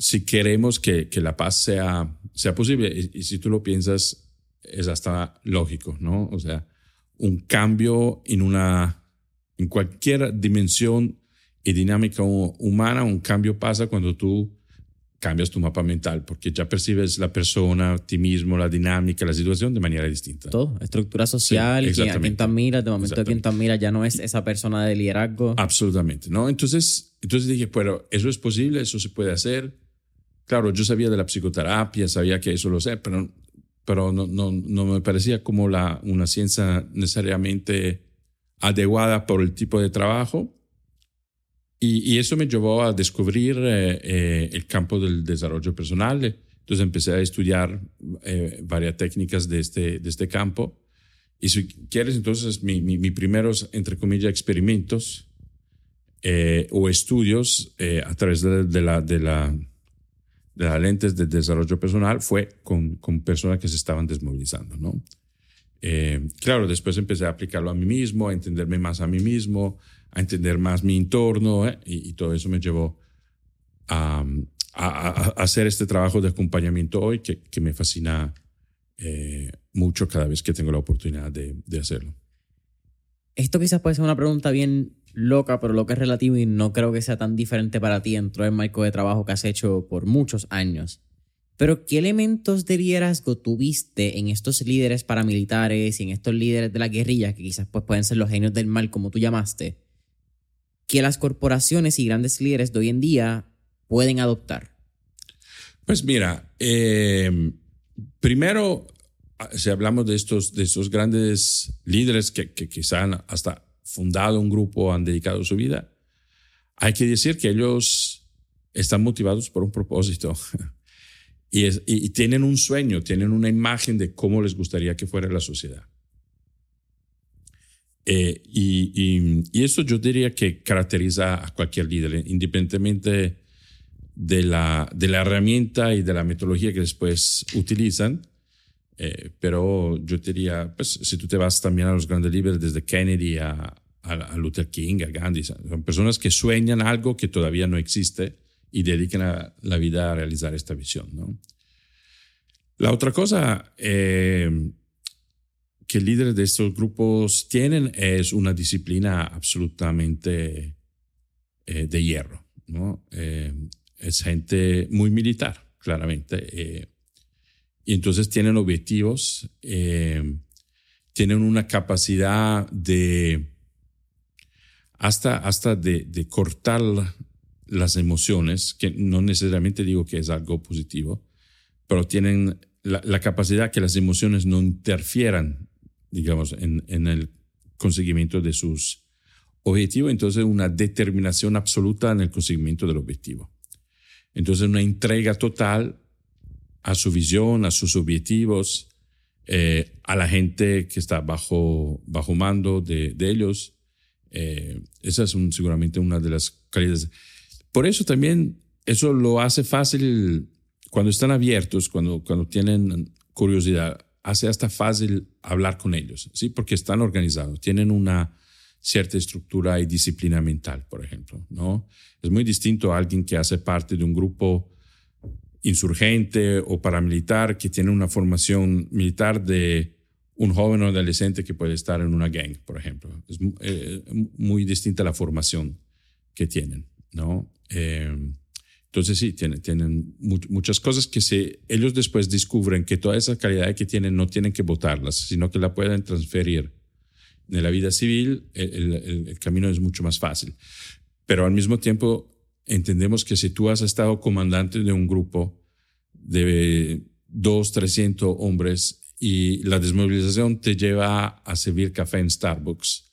si queremos que, que la paz sea, sea posible. Y, si tú lo piensas, es hasta lógico, ¿no? O sea, un cambio en una, en cualquier dimensión y dinámica humana, un cambio pasa cuando tú cambias tu mapa mental, porque ya percibes la persona, ti mismo, la dinámica, la situación de manera distinta. Todo, estructura social, sí, a quien te de momento a te admira ya no es esa persona de liderazgo. Absolutamente, ¿no? Entonces, entonces dije, pero eso es posible, eso se puede hacer. Claro, yo sabía de la psicoterapia, sabía que eso lo sé, pero, pero no, no, no me parecía como la, una ciencia necesariamente adecuada por el tipo de trabajo. Y, y eso me llevó a descubrir eh, eh, el campo del desarrollo personal. Entonces empecé a estudiar eh, varias técnicas de este, de este campo. Y si quieres, entonces, mis mi, mi primeros, entre comillas, experimentos o estudios a través de, de, la, de la de las lentes de desarrollo personal fue con, con personas que se estaban desmovilizando, ¿no? Eh, claro, después empecé a aplicarlo a mí mismo, a entenderme más a mí mismo, a entender más mi entorno ¿eh? y, todo eso me llevó a, hacer este trabajo de acompañamiento hoy que, que me fascina eh, mucho cada vez que tengo la oportunidad de, de hacerlo. Esto quizás puede ser una pregunta bien loca, pero lo que es relativo y no creo que sea tan diferente para ti dentro del marco de trabajo que has hecho por muchos años. Pero ¿qué elementos de liderazgo tuviste en estos líderes paramilitares y en estos líderes de la guerrilla, que quizás pues, pueden ser los genios del mal como tú llamaste, que las corporaciones y grandes líderes de hoy en día pueden adoptar? Pues mira, eh, primero, si hablamos de estos, de estos grandes líderes que, que quizás hasta fundado un grupo, han dedicado su vida, hay que decir que ellos están motivados por un propósito y, tienen un sueño, tienen una imagen de cómo les gustaría que fuera la sociedad. Eh, y, y, eso yo diría que caracteriza a cualquier líder, independientemente de la, de la herramienta y de la metodología que después utilizan. Eh, pero yo diría, pues si tú te vas también a los grandes líderes, desde Kennedy a, a, Luther King, a Gandhi, son personas que sueñan algo que todavía no existe y dedican la vida a realizar esta visión. ¿no? La otra cosa eh, que líderes de estos grupos tienen es una disciplina absolutamente eh, de hierro. ¿no? Eh, es gente muy militar, claramente. y entonces tienen objetivos, tienen una capacidad de hasta, hasta de cortar las emociones, que no necesariamente digo que es algo positivo, pero tienen la, la capacidad que las emociones no interfieran, digamos, en, en, el conseguimiento de sus objetivos, entonces una determinación absoluta en el conseguimiento del objetivo. Entonces una entrega total a su visión, a sus objetivos, eh, a la gente que está bajo, bajo mando de, de ellos eh, esa es seguramente una de las calidades. Por eso también eso lo hace fácil cuando están abiertos, cuando, cuando tienen curiosidad, hace hasta fácil hablar con ellos, ¿sí? Porque están organizados, tienen una, cierta estructura y disciplina mental, por ejemplo, ¿no? Es muy distinto a alguien que hace parte de un grupo insurgente o paramilitar que tiene una formación militar de un joven o adolescente que puede estar en una gang, por ejemplo. Es eh, muy distinta la formación que tienen, ¿no? Eh, entonces sí, tienen, tienen muchas cosas que se, ellos después descubren que toda esa calidad que tienen no tienen que votarlas, sino que la pueden transferir. En la vida civil el, el camino es mucho más fácil. Pero al mismo tiempo entendemos que si tú has estado comandante de un grupo de dos, trescientos hombres y la desmovilización te lleva a servir café en Starbucks,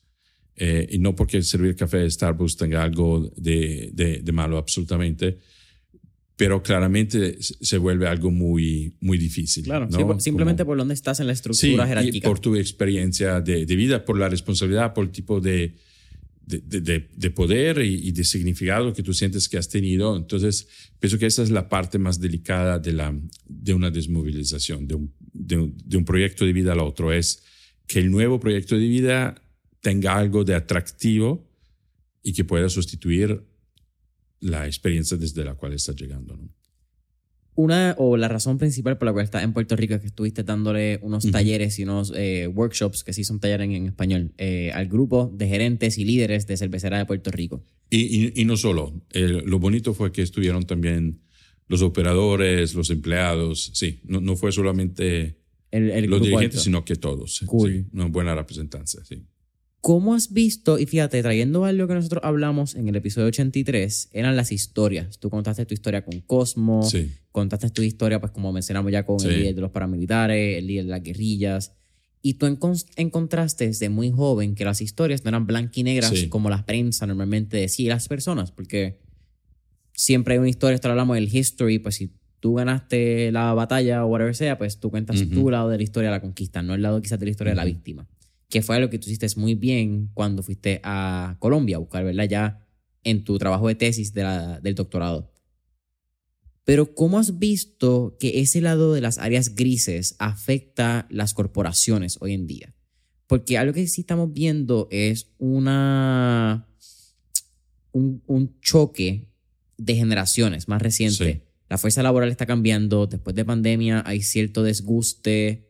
eh, y no porque servir café en Starbucks tenga algo de, de, malo absolutamente, pero claramente se vuelve algo muy, muy difícil. Claro, simplemente por dónde estás en la estructura sí, jerárquica. Y por tu experiencia de, de, vida, por la responsabilidad, por el tipo de, de, de poder y, de significado que tú sientes que has tenido. Entonces, pienso que esa es la parte más delicada de, la, de una desmovilización, de un, de un proyecto de vida al otro, es que el nuevo proyecto de vida tenga algo de atractivo y que pueda sustituir la experiencia desde la cual está llegando. ¿no? Una o la razón principal por la cual estás en Puerto Rico es que estuviste dándole unos talleres y unos eh, workshops, que sí son talleres en, español, eh, al grupo de gerentes y líderes de cervecera de Puerto Rico. Y, y, no solo, lo bonito fue que estuvieron también los operadores, los empleados, sí, no, no fue solamente los dirigentes, sino que todos. Cool. una buena representancia, sí. ¿Cómo has visto, y fíjate, trayendo algo que nosotros hablamos en el episodio 83, eran las historias. Tú contaste tu historia con Cosmo, contaste tu historia, pues como mencionamos ya, con el líder de los paramilitares, el líder de las guerrillas. Y tú encontraste desde muy joven que las historias no eran blancas y negras como la prensa normalmente decía las personas, porque siempre hay una historia, esto hablamos del history, pues si tú ganaste la batalla o whatever sea, pues tú cuentas tu lado de la historia de la conquista, no el lado quizás de la historia de la víctima que fue algo que tú hiciste muy bien cuando fuiste a Colombia a buscar, ¿verdad? Ya en tu trabajo de tesis del doctorado. Pero ¿cómo has visto que ese lado de las áreas grises afecta las corporaciones hoy en día? Porque algo que sí estamos viendo es una, un, un choque de generaciones más reciente. La fuerza laboral está cambiando, después de pandemia hay cierto desguste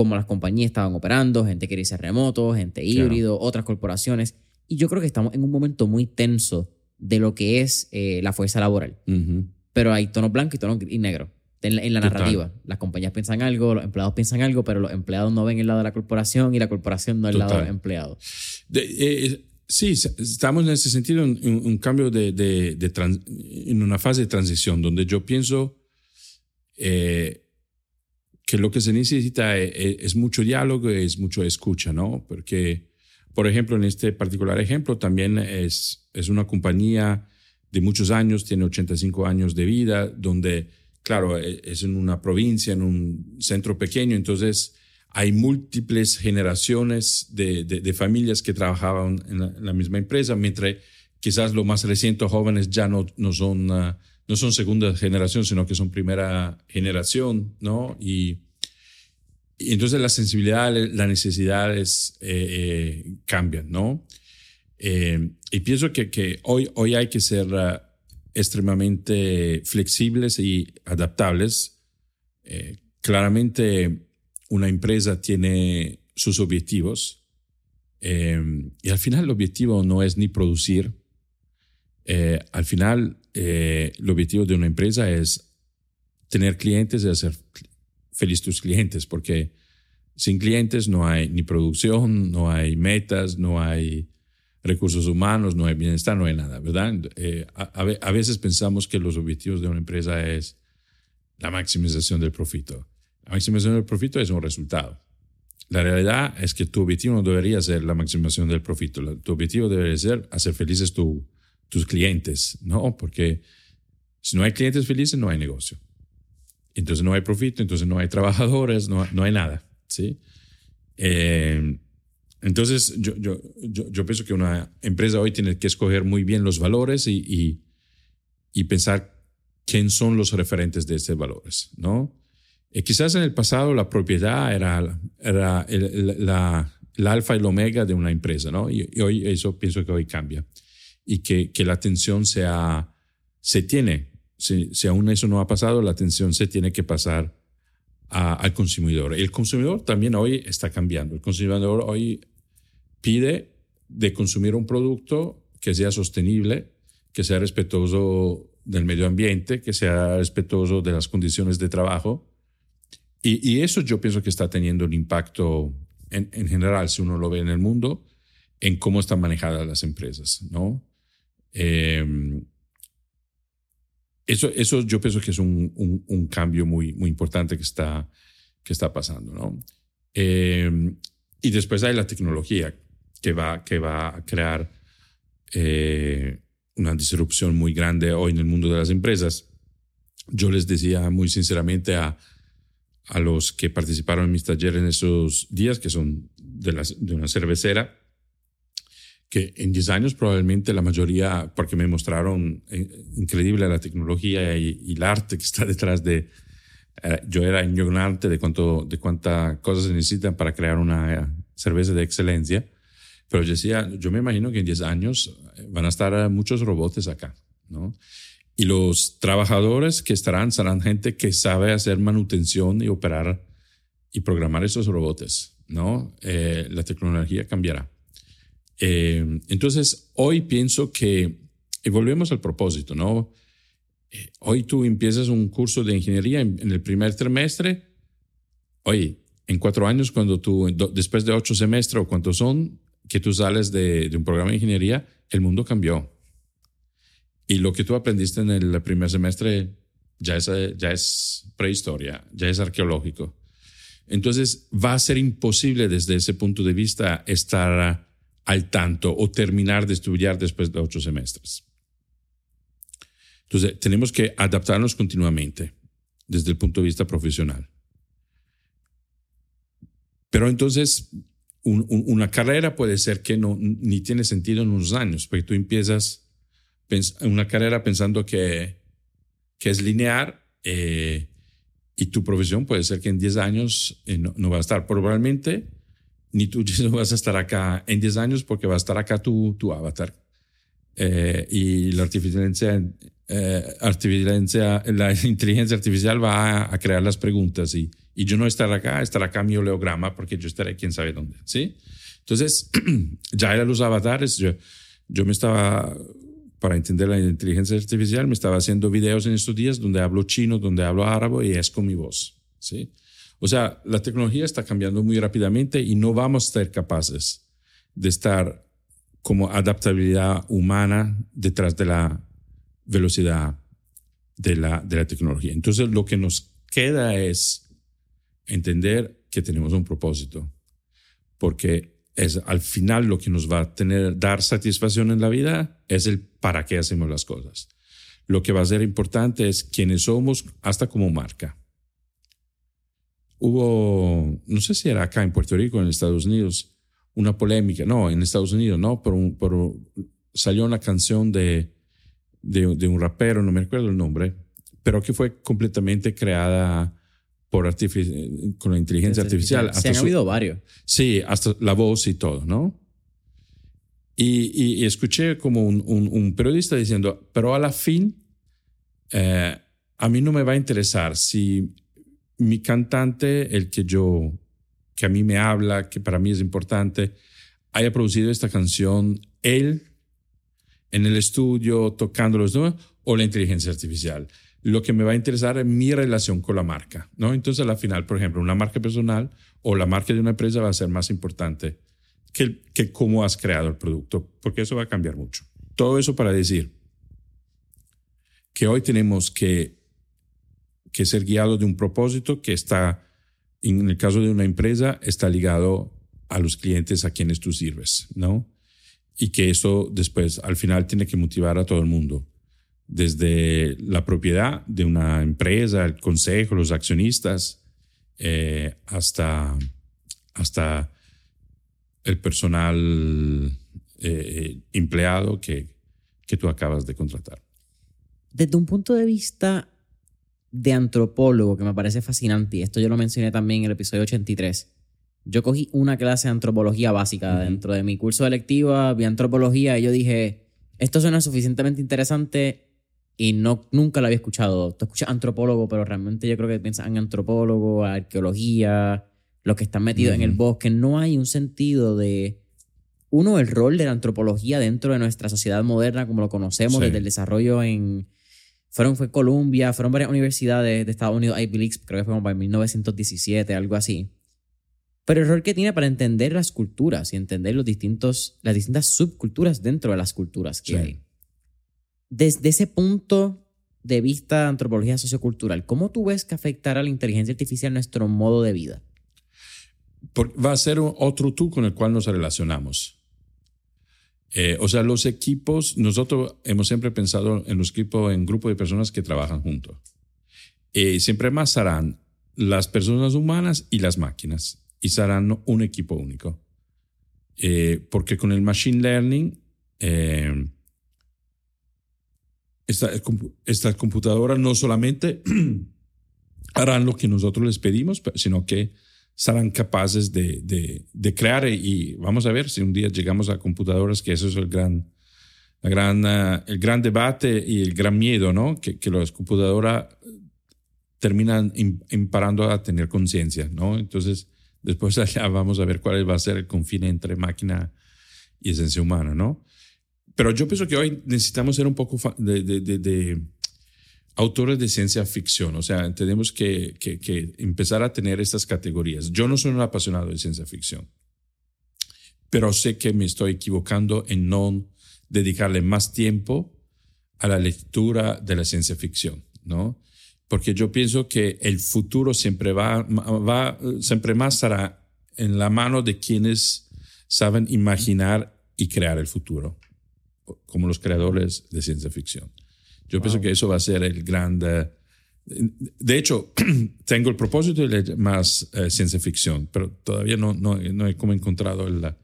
cómo las compañías estaban operando, gente que irse remoto, gente híbrido, otras corporaciones. Y yo creo que estamos en un momento muy tenso de lo que es eh, la fuerza laboral. Pero hay tonos blancos y tonos y negros en, la narrativa. Las compañías piensan algo, los empleados piensan algo, pero los empleados no ven el lado de la corporación y la corporación no el lado del empleado. Eh, sí, estamos en ese sentido en un, cambio de, de, en una fase de transición donde yo pienso eh, que lo que se necesita e, e, es, mucho diálogo, es mucho escucha, ¿no? Porque, por ejemplo, en este particular ejemplo, también es, es una compañía de muchos años, tiene 85 años de vida, donde, claro, e, es en una provincia, en un centro pequeño, entonces hay múltiples generaciones de, de, familias que trabajaban en la, misma empresa, mientras quizás los más recientes jóvenes ya no, no son... Uh, no son segunda generación, sino que son primera generación, ¿no? Y, entonces la sensibilidad, las necesidades eh, eh, cambian, ¿no? Eh, y pienso que, que, hoy, hoy hay que ser extremadamente flexibles y adaptables. claramente una empresa tiene sus objetivos y al final el objetivo no es ni producir, al final eh, el objetivo de una empresa es tener clientes y hacer feliz tus clientes, porque sin clientes no hay ni producción, no hay metas, no hay recursos humanos, no hay bienestar, no hay nada, ¿verdad? Eh, a, veces pensamos que los objetivos de una empresa es la maximización del profito. La maximización del profito es un resultado. La realidad es que tu objetivo no debería ser la maximización del profito. Tu objetivo debería ser hacer felices tu, tus clientes, ¿no? Porque si no hay clientes felices, no hay negocio. Entonces no hay profito, entonces no hay trabajadores, no, no hay nada, ¿sí? Eh, entonces yo, yo, yo, pienso que una empresa hoy tiene que escoger muy bien los valores y, y, pensar quién son los referentes de estos valores, ¿no? Eh, quizás en el pasado la propiedad era, era la, el alfa y el omega de una empresa, ¿no? Y, hoy eso pienso que hoy cambia. Y que, que la atención sea, se tiene, si, si, aún eso no ha pasado, la atención se tiene que pasar al consumidor. Y el consumidor también hoy está cambiando. El consumidor hoy pide de consumir un producto que sea sostenible, que sea respetuoso del medio ambiente, que sea respetuoso de las condiciones de trabajo. Y, eso yo pienso que está teniendo un impacto en, general, si uno lo ve en el mundo, en cómo están manejadas las empresas, ¿no? Em, eso, eso yo pienso que es un, un, cambio muy, muy importante que está, que está pasando, ¿no? Em, y después hay la tecnología que va, que va a crear eh, una disrupción muy grande hoy en el mundo de las empresas. Yo les decía muy sinceramente a, a los que participaron en mis talleres en esos días, que son de, las, de una cervecera, que en 10 años probablemente la mayoría, porque me mostraron eh, increíble la tecnología y, el arte que está detrás de... Eh, yo era ignorante de, cuánto, de cuántas cosas se necesitan para crear una cerveza de excelencia. Pero yo decía, yo me imagino que en 10 años eh, van a estar muchos robots acá, ¿no? Y los trabajadores que estarán serán gente que sabe hacer manutención y operar y programar esos robots, ¿no? Eh, la tecnología cambiará. Eh, entonces, hoy pienso que, y volvemos al propósito, ¿no? hoy tú empiezas un curso de ingeniería en, en el primer trimestre. Oye, en cuatro años, cuando tú, después de ocho semestres o cuántos son, que tú sales de, un programa de ingeniería, el mundo cambió. Y lo que tú aprendiste en el primer semestre ya es, ya es prehistoria, ya es arqueológico. Entonces va a ser imposible desde ese punto de vista estar al tanto o terminar de estudiar después de ocho semestres. Entonces tenemos que adaptarnos continuamente desde el punto de vista profesional. Pero entonces una carrera puede ser que no, ni tiene sentido en unos años, porque tú empiezas una carrera pensando que, que es lineal eh, y tu profesión puede ser que en 10 años eh, no, va a estar. Probablemente ni tú vas a estar acá en 10 años porque va a estar acá tu, tu avatar. Eh, y la artificiencia, la inteligencia artificial va a, a crear las preguntas y, y yo no estaré acá, estará acá mi oleograma porque yo estaré quién sabe dónde, ¿sí? Entonces, ya eran los avatares, yo, yo me estaba, para entender la inteligencia artificial, me estaba haciendo videos en estos días donde hablo chino, donde hablo árabe y es con mi voz, ¿sí? O sea, la tecnología está cambiando muy rápidamente y no vamos a ser capaces de estar como adaptabilidad humana detrás de la velocidad de la, de la tecnología. Entonces, lo que nos queda es entender que tenemos un propósito, porque es al final lo que nos va a tener, dar satisfacción en la vida es el para qué hacemos las cosas. Lo que va a ser importante es quiénes somos hasta como marca. Hubo, no sé si era acá en Puerto Rico, en Estados Unidos, una polémica, no, en Estados Unidos, no, pero, salió una canción de, de, de, un rapero, no me acuerdo el nombre, pero que fue completamente creada por con la inteligencia artificial. Se han habido varios. Sí, hasta la voz y todo, ¿no? Y, escuché como un, periodista diciendo, pero a la fin, eh, a mí no me va a interesar si mi cantante, el que yo, que a mí me habla, que para mí es importante, haya producido esta canción, él en el estudio tocando los o la inteligencia artificial lo que me va a interesar es mi relación con la marca, ¿no? Entonces, al final, por ejemplo, una marca personal o la marca de una empresa va a ser más importante que, que cómo has creado el producto, porque eso va a cambiar mucho. Todo eso para decir que hoy tenemos que, que ser guiados de un propósito que está, en el caso de una empresa, está ligado a los clientes a quienes tú sirves, ¿no? Y que eso después, al final, tiene que motivar a todo el mundo desde la propiedad de una empresa, el consejo, los accionistas, eh, hasta, hasta el personal eh, empleado que, que tú acabas de contratar. Desde un punto de vista de antropólogo, que me parece fascinante, y esto yo lo mencioné también en el episodio 83, yo cogí una clase de antropología básica dentro de mi curso de electiva, vi antropología y yo dije, esto suena suficientemente interesante y no, nunca lo había escuchado. Tú escuchas antropólogo, pero realmente yo creo que piensas en antropólogo, arqueología, los que están metidos en el bosque. No hay un sentido de, uno, el rol de la antropología dentro de nuestra sociedad moderna, como lo conocemos desde el desarrollo en... Fueron, fue Columbia, fueron varias universidades de Estados Unidos, Ivy League, creo que fue como para 1917, algo así. Pero el rol que tiene para entender las culturas y entender los distintos, las distintas subculturas dentro de las culturas que hay. Desde ese punto de vista de antropología sociocultural, ¿cómo tú ves que afectará la inteligencia artificial nuestro modo de vida? va a ser otro tú con el cual nos relacionamos. Eh, o sea, los equipos, nosotros hemos siempre pensado en los equipos, en grupos de personas que trabajan juntos. Eh, siempre más serán las personas humanas y las máquinas, y serán un equipo único. Eh, porque con el machine learning, estas esta computadoras no solamente harán lo que nosotros les pedimos, sino que serán capaces de, de, crear y vamos a ver si un día llegamos a computadoras, que eso es el gran, la gran, ah, el gran debate y el gran miedo, ¿no? Que, que las computadoras terminan imparando a tener conciencia, ¿no? Entonces, después allá vamos a ver cuál va a ser el confine entre máquina y esencia humana, ¿no? Pero yo pienso que hoy necesitamos ser un poco de, de, de autores de ciencia ficción. O sea, tenemos que, empezar a tener estas categorías. Yo no soy un apasionado de ciencia ficción, pero sé que me estoy equivocando en no dedicarle más tiempo a la lectura de la ciencia ficción, ¿no? Porque yo pienso que el futuro siempre va, va siempre más estará en la mano de quienes saben imaginar y crear el futuro, como los creadores de ciencia ficción. Yo pienso que eso va a ser el gran... de hecho, tengo el propósito de leer más eh, ciencia ficción, pero todavía no, no, no he como encontrado la...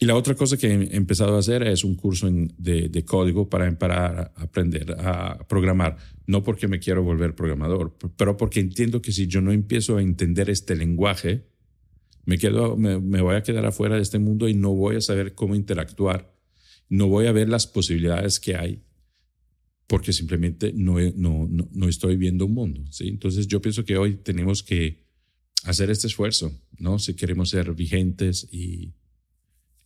Y la otra cosa que he empezado a hacer es un curso de, de, código para empezar a aprender a programar. No porque me quiero volver programador, pero porque entiendo que si yo no empiezo a entender este lenguaje, me, quedo, me, me voy a quedar afuera de este mundo y no voy a saber cómo interactuar. No voy a ver las posibilidades que hay porque simplemente no, no, no, estoy viendo un mundo. ¿sí? Entonces yo pienso que hoy tenemos que hacer este esfuerzo, ¿no? Si queremos ser vigentes y,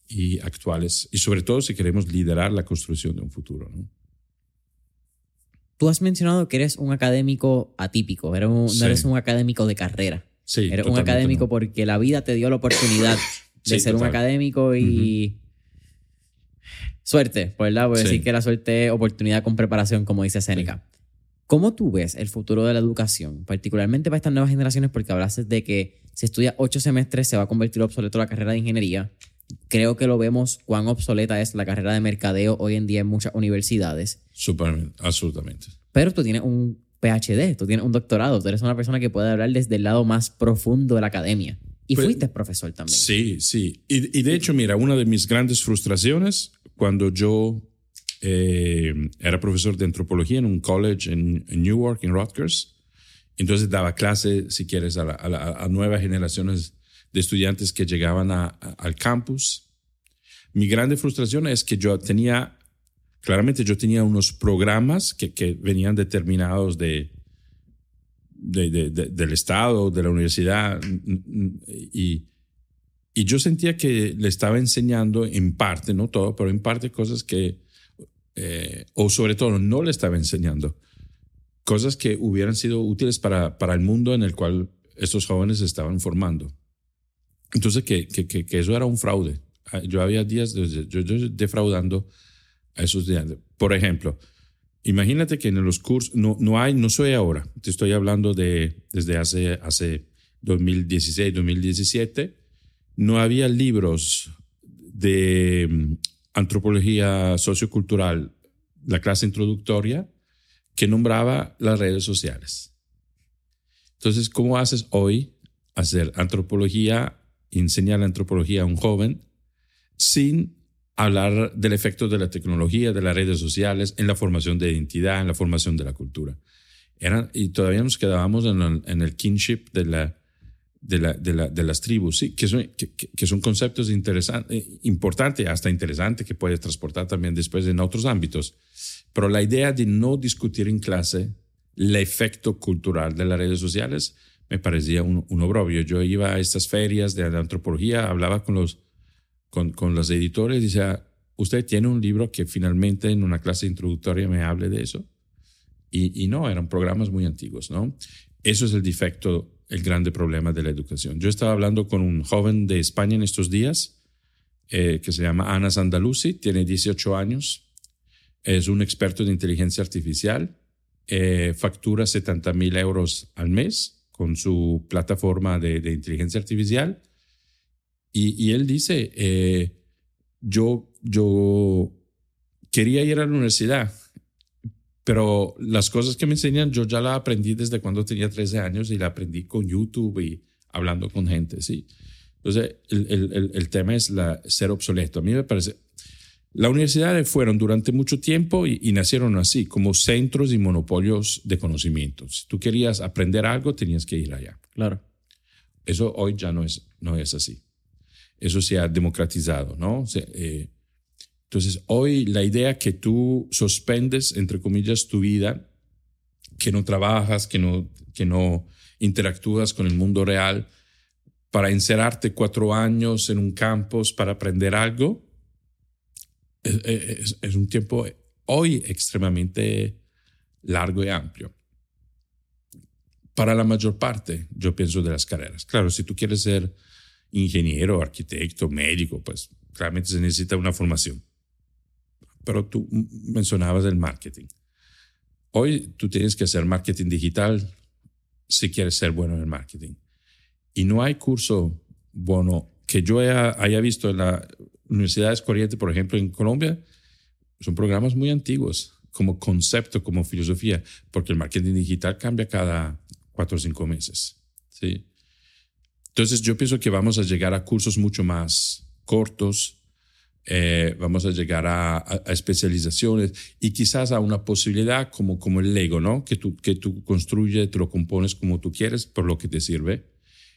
y actuales, y sobre todo si queremos liderar la construcción de un futuro, ¿no? Tú has mencionado que eres un académico atípico, eres no eres un académico de carrera. Sí, eres un académico porque la vida te dio la oportunidad de ser un académico y, Suerte, ¿verdad? Voy a decir que la suerte es oportunidad con preparación, como dice Seneca. ¿Cómo tú ves el futuro de la educación, particularmente para estas nuevas generaciones? Porque hablaste de que si estudia ocho semestres se va a convertir obsoleto la carrera de ingeniería. Creo que lo vemos cuán obsoleta es la carrera de mercadeo hoy en día en muchas universidades. Super, absolutamente. Pero tú tienes un PhD, tú tienes un doctorado, tú eres una persona que puede hablar desde el lado más profundo de la academia. Y pues, fuiste profesor también. Sí, sí. Y, y, de hecho, mira, una de mis grandes frustraciones cuando yo eh, era profesor de antropología en un college en, Newark, en Rutgers. Entonces daba clase, si quieres, a, nuevas generaciones de estudiantes que llegaban al campus. Mi grande frustración es que yo tenía, claramente yo tenía unos programas que, que venían determinados de, de, del Estado, de la universidad, y, y yo sentía que le estaba enseñando en parte, no todo, pero en parte cosas que, eh, o sobre todo no le estaba enseñando, cosas que hubieran sido útiles para, para el mundo en el cual estos jóvenes se estaban formando. Entonces, que, que, que, eso era un fraude. Ah, yo había días, de, yo, yo defraudando a esos días. Por ejemplo, imagínate que en los cursos, no, no hay, no soy ahora, te estoy hablando de desde hace, hace 2016, 2017 no había libros de mm, antropología sociocultural, la clase introductoria, que nombraba las redes sociales. Entonces, ¿cómo haces hoy hacer antropología, enseñar la antropología a un joven sin hablar del efecto de la tecnología, de las redes sociales en la formación de identidad, en la formación de la cultura? y todavía nos quedábamos en el, en el kinship de la de, la, de, la, de las tribus, sí, que son, que, que son conceptos interesantes, importantes, hasta interesantes, que puedes transportar también después en otros ámbitos. Pero la idea de no discutir en clase el efecto cultural de las redes sociales me parecía un, un obrobio. Yo iba a estas ferias de antropología, hablaba con los, con, con los editores y decía, ¿usted tiene un libro que finalmente en una clase introductoria me hable de eso? Y, y no, eran programas muy antiguos, ¿no? Eso es el defecto el grande problema de la educación. Yo estaba hablando con un joven de España en estos días, eh, que se llama Ana Sandalusi, tiene 18 años, es un experto de inteligencia artificial, eh, factura 70 mil euros al mes con su plataforma de, inteligencia artificial. Y, él dice, eh, yo, yo quería ir a la universidad, pero las cosas que me enseñan yo ya las aprendí desde cuando tenía 13 años y la aprendí con YouTube y hablando con gente, ¿sí? Entonces, el, el, el tema es la, ser obsoleto. A mí me parece... Las universidades fueron durante mucho tiempo y, y, nacieron así, como centros y monopolios de conocimiento. Si tú querías aprender algo, tenías que ir allá. Claro. Eso hoy ya no es, no es así. Eso se ha democratizado, ¿no? Se, eh, entonces, hoy la idea que tú suspendes, entre comillas, tu vida, que no trabajas, que no, que no interactúas con el mundo real, para encerrarte cuatro años en un campus para aprender algo, es, es un tiempo hoy extremadamente largo y amplio. Para la mayor parte, yo pienso de las carreras. Claro, si tú quieres ser ingeniero, arquitecto, médico, pues claramente se necesita una formación pero tú mencionabas el marketing. Hoy tú tienes que hacer marketing digital si quieres ser bueno en el marketing. Y no hay curso bueno que yo haya, visto en la Universidad de Corrientes, por ejemplo, en Colombia. Son programas muy antiguos como concepto, como filosofía, porque el marketing digital cambia cada cuatro o cinco meses. ¿sí? Entonces yo pienso que vamos a llegar a cursos mucho más cortos, eh, vamos a llegar a, especializaciones y quizás a una posibilidad como, como el Lego, ¿no? Que tú, que tú construyes, te lo compones como tú quieres, por lo que te sirve.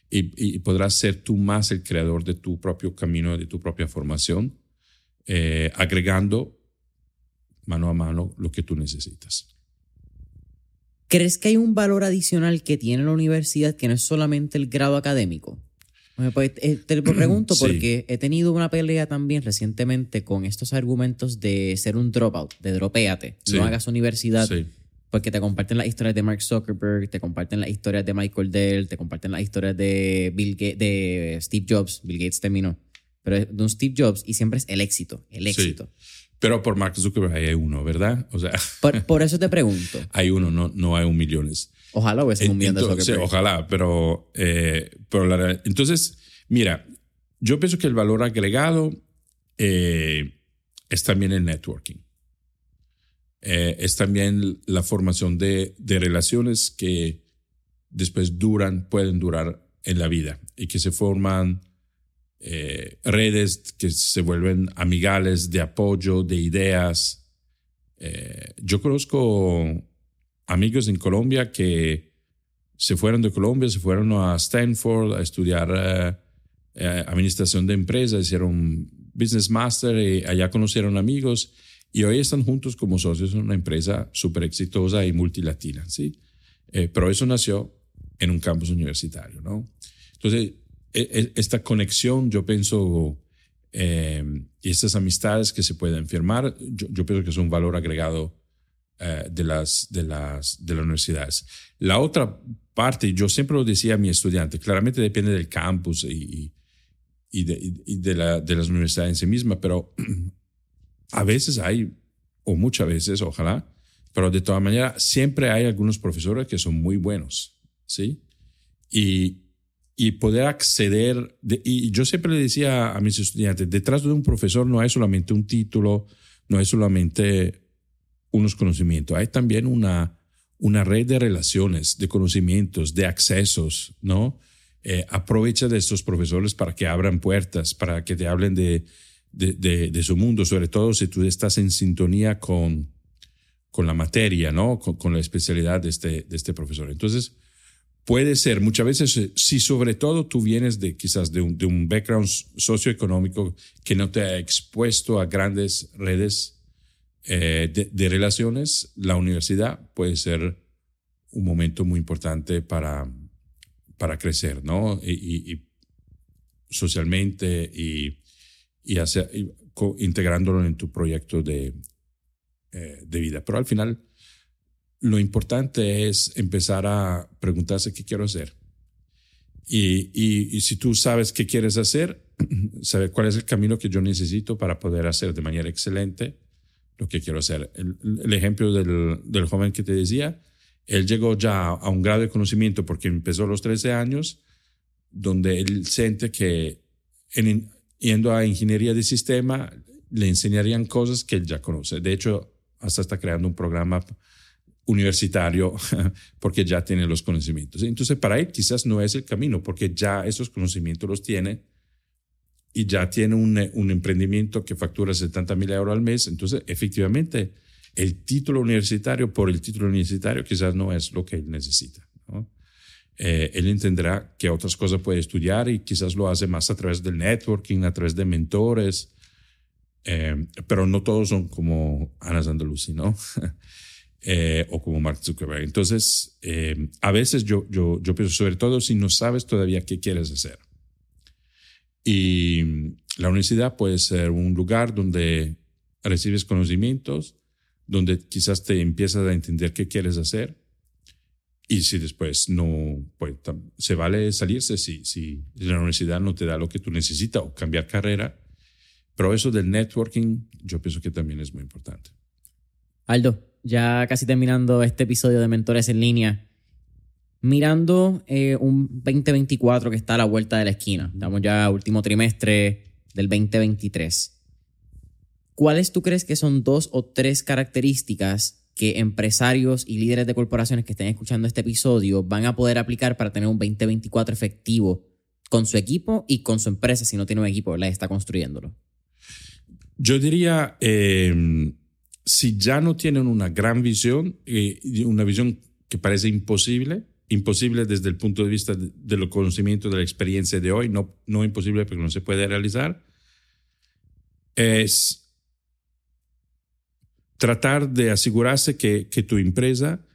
Y, podrás ser tú más el creador de tu propio camino, de tu propia formación, eh, agregando mano a mano lo que tú necesitas. ¿Crees que hay un valor adicional que tiene la universidad que no es solamente el grado académico? Pues, eh, te lo pregunto porque he tenido una pelea también recientemente con estos argumentos de ser un dropout, de dropéate, no hagas universidad. Porque te comparten las historias de Mark Zuckerberg, te comparten las historias de Michael Dell, te comparten las historias de Bill de Steve Jobs. Bill Gates terminó. Pero de un Steve Jobs y siempre es el éxito, el éxito. Pero por Mark Zuckerberg hay uno, ¿verdad? O sea, por, eso te pregunto. hay uno, no, no hay un millones. Ojalá hubiese un millón de Zuckerberg. ojalá, pero, eh, pero entonces, mira, yo pienso que el valor agregado eh, es también el networking. Eh, es también la formación de, de relaciones que después duran, pueden durar en la vida y que se forman eh, redes que se vuelven amigables de apoyo, de ideas. Eh, yo conozco amigos en Colombia que se fueron de Colombia, se fueron a Stanford a estudiar eh, administración de empresas, hicieron business master y allá conocieron amigos y hoy están juntos como socios en una empresa súper exitosa y multilatina, ¿sí? pero eso nació en un campus universitario, ¿no? Entonces, e, e, esta conexión, yo pienso, eh, y estas amistades que se pueden firmar, yo, pienso que es un valor agregado eh, de, las, de, las, de las universidades. La otra parte, yo siempre lo decía a mi estudiante, claramente depende del campus y, y, de, y de, la, de las universidades en sí mismas, pero a veces hay, o muchas veces, ojalá, pero de todas maneras, siempre hay algunos profesores que son muy buenos, ¿sí? Y, y poder acceder. y yo siempre le decía a mis estudiantes, detrás de un profesor no hay solamente un título, no hay solamente unos conocimientos, hay también una, una red de relaciones, de conocimientos, de accesos, ¿no? Eh, aprovecha de estos profesores para que abran puertas, para que te hablen de, de, de, su mundo, sobre todo si tú estás en sintonía con, con la materia, ¿no? Con, con la especialidad de este, de este profesor. Entonces, Puede ser, muchas veces, eh, si sobre todo tú vienes de quizás de un, de un background socioeconómico que no te ha expuesto a grandes redes eh, de, relaciones, la universidad puede ser un momento muy importante para, para crecer, ¿no? Y, socialmente y, y, hacer, integrándolo en tu proyecto de, eh, de vida. Pero al final, lo importante es empezar a preguntarse qué quiero hacer. Y, y, si tú sabes qué quieres hacer, saber cuál es el camino que yo necesito para poder hacer de manera excelente lo que quiero hacer. El, ejemplo del, del, joven que te decía, él llegó ya a un grado de conocimiento porque empezó a los 13 años, donde él siente que en, yendo a ingeniería de sistema le enseñarían cosas que él ya conoce. De hecho, hasta está creando un programa universitario porque ya tiene los conocimientos. Entonces, para él quizás no es el camino porque ya esos conocimientos los tiene y ya tiene un, un emprendimiento que factura 70 mil euros al mes. Entonces, efectivamente, el título universitario por el título universitario quizás no es lo que él necesita. Eh, él entenderá que otras cosas puede estudiar y quizás lo hace más a través del networking, a través de mentores, eh, pero no todos son como Ana Sandalusi, ¿no? Eh, o como Mark Zuckerberg. Entonces, eh, a veces yo, yo, yo pienso, sobre todo si no sabes todavía qué quieres hacer. Y la universidad puede ser un lugar donde recibes conocimientos, donde quizás te empiezas a entender qué quieres hacer. Y si después no, pues se vale salirse si, si la universidad no te da lo que tú necesitas o cambiar carrera. Pero eso del networking, yo pienso que también es muy importante. Aldo, ya casi terminando este episodio de Mentores en línea, mirando eh, un 2024 que está a la vuelta de la esquina, estamos ya último trimestre del 2023. ¿Cuáles tú crees que son dos o tres características que empresarios y líderes de corporaciones que estén escuchando este episodio van a poder aplicar para tener un 2024 efectivo con su equipo y con su empresa si no tiene un equipo, ¿verdad? Está construyéndolo. Yo diría, eh, si ya no tienen una gran visión, eh, una visión que parece imposible, imposible desde el punto de vista de, los conocimientos, de la experiencia de hoy, no, no imposible porque no se puede realizar, es tratar de asegurarse que, que tu empresa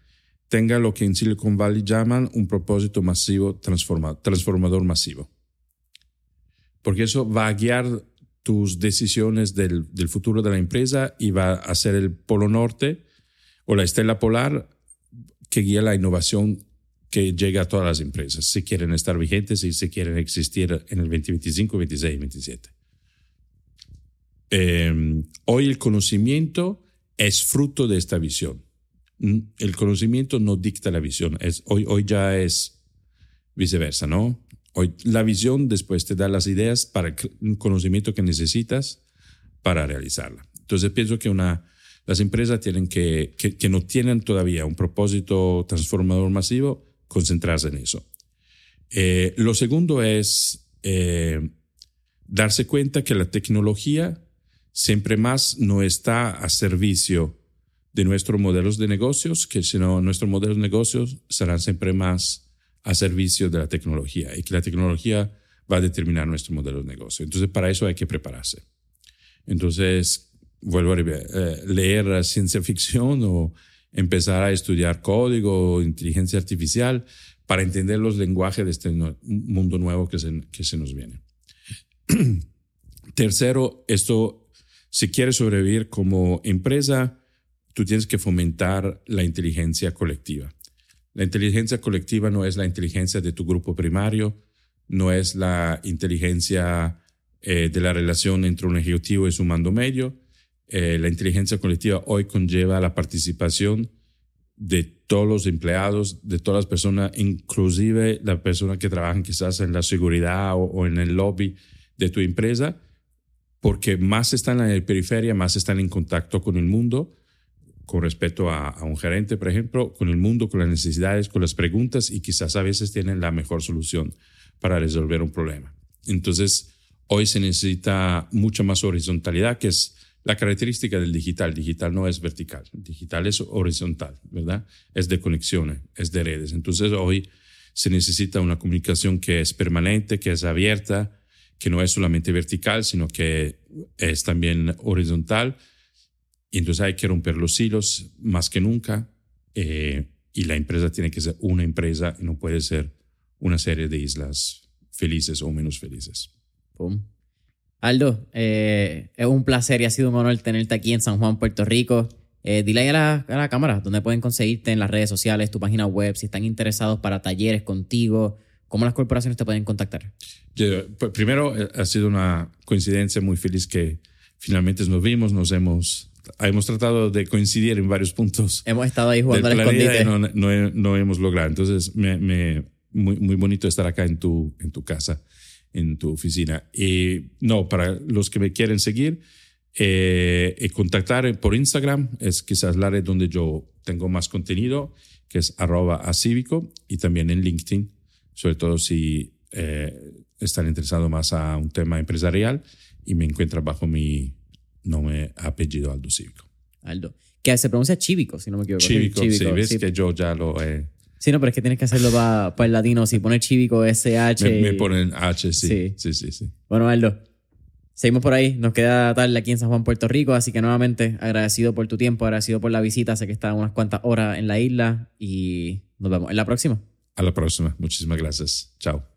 tenga lo que en Silicon Valley llaman un propósito masivo, transformador masivo. Porque eso va a guiar tus decisiones del, futuro de la empresa y va a ser el polo norte o la estela polar que guía la innovación que llega a todas las empresas, si quieren estar vigentes y si quieren existir en el 2025, 26 y 27. Em, hoy el conocimiento es fruto de esta visión. Mm, el conocimiento no dicta la visión, hoy, hoy ya es viceversa, ¿no? Hoy, la visión después te da las ideas para un conocimiento que necesitas para realizarla. Entonces pienso que una, las empresas tienen que, que, no tienen todavía un propósito transformador masivo, concentrarse en eso. Eh, lo segundo es eh, darse cuenta que la tecnología siempre más no está a servicio de nuestros modelos de negocios, que sino nuestros modelos de negocios serán siempre más a servicio de la tecnología y que la tecnología va a determinar nuestro modelo de negocio. Entonces, para eso hay que prepararse. Entonces, vuelvo a eh, leer ciencia ficción o empezar a estudiar código inteligencia artificial para entender los lenguajes de este mundo nuevo que se, que se nos viene. Tercero, esto, si quieres sobrevivir como empresa, tú tienes que fomentar la inteligencia colectiva. La inteligencia colectiva no es la inteligencia de tu grupo primario, no es la inteligencia eh, de la relación entre un ejecutivo y su mando medio. Eh, la inteligencia colectiva hoy conlleva la participación de todos los empleados, de todas las personas, inclusive las personas que trabajan quizás en la seguridad o, en el lobby de tu empresa, porque más están en la periferia, más están en contacto con el mundo con respecto a, un gerente, por ejemplo, con el mundo, con las necesidades, con las preguntas y quizás a veces tienen la mejor solución para resolver un problema. Entonces, hoy se necesita mucha más horizontalidad, que es la característica del digital. Digital no es vertical, digital es horizontal, ¿verdad? Es de conexiones, es de redes. Entonces, hoy se necesita una comunicación que es permanente, que es abierta, que no es solamente vertical, sino que es también horizontal. Y entonces hay que romper los hilos más que nunca. Eh, y la empresa tiene que ser una empresa y no puede ser una serie de islas felices o menos felices. Aldo, eh, es un placer y ha sido un honor tenerte aquí en San Juan, Puerto Rico. Eh, dile ahí a la, a la, cámara donde pueden conseguirte en las redes sociales, tu página web, si están interesados para talleres contigo, cómo las corporaciones te pueden contactar. Pues, primero, eh, ha sido una coincidencia muy feliz que finalmente nos vimos, nos hemos, hemos tratado de coincidir en varios puntos. Hemos estado ahí jugando al escondite. No, no, no, hemos logrado. Entonces, me, me, muy, muy bonito estar acá en tu, en tu casa, en tu oficina. Y no, para los que me quieren seguir, eh, y contactar por Instagram es quizás la red donde yo tengo más contenido, que es arroba acívico y también en LinkedIn, sobre todo si eh, están interesados más a un tema empresarial y me encuentran bajo mi nombre, apellido Aldo Cívico. Aldo. Que se pronuncia Chívico, si no me equivoco. Chívico, sí, ves que yo ya lo he... Sí, no, pero es que tienes que hacerlo para el latino. Si pones Chívico, SH... Me, me ponen H, sí. Sí, sí, sí. Bueno, Aldo, Seguimos por ahí, nos queda tarde aquí en San Juan, Puerto Rico, así que nuevamente agradecido por tu tiempo, agradecido por la visita, sé que está unas cuantas horas en la isla y nos vemos en la próxima. A la próxima, muchísimas gracias, chao.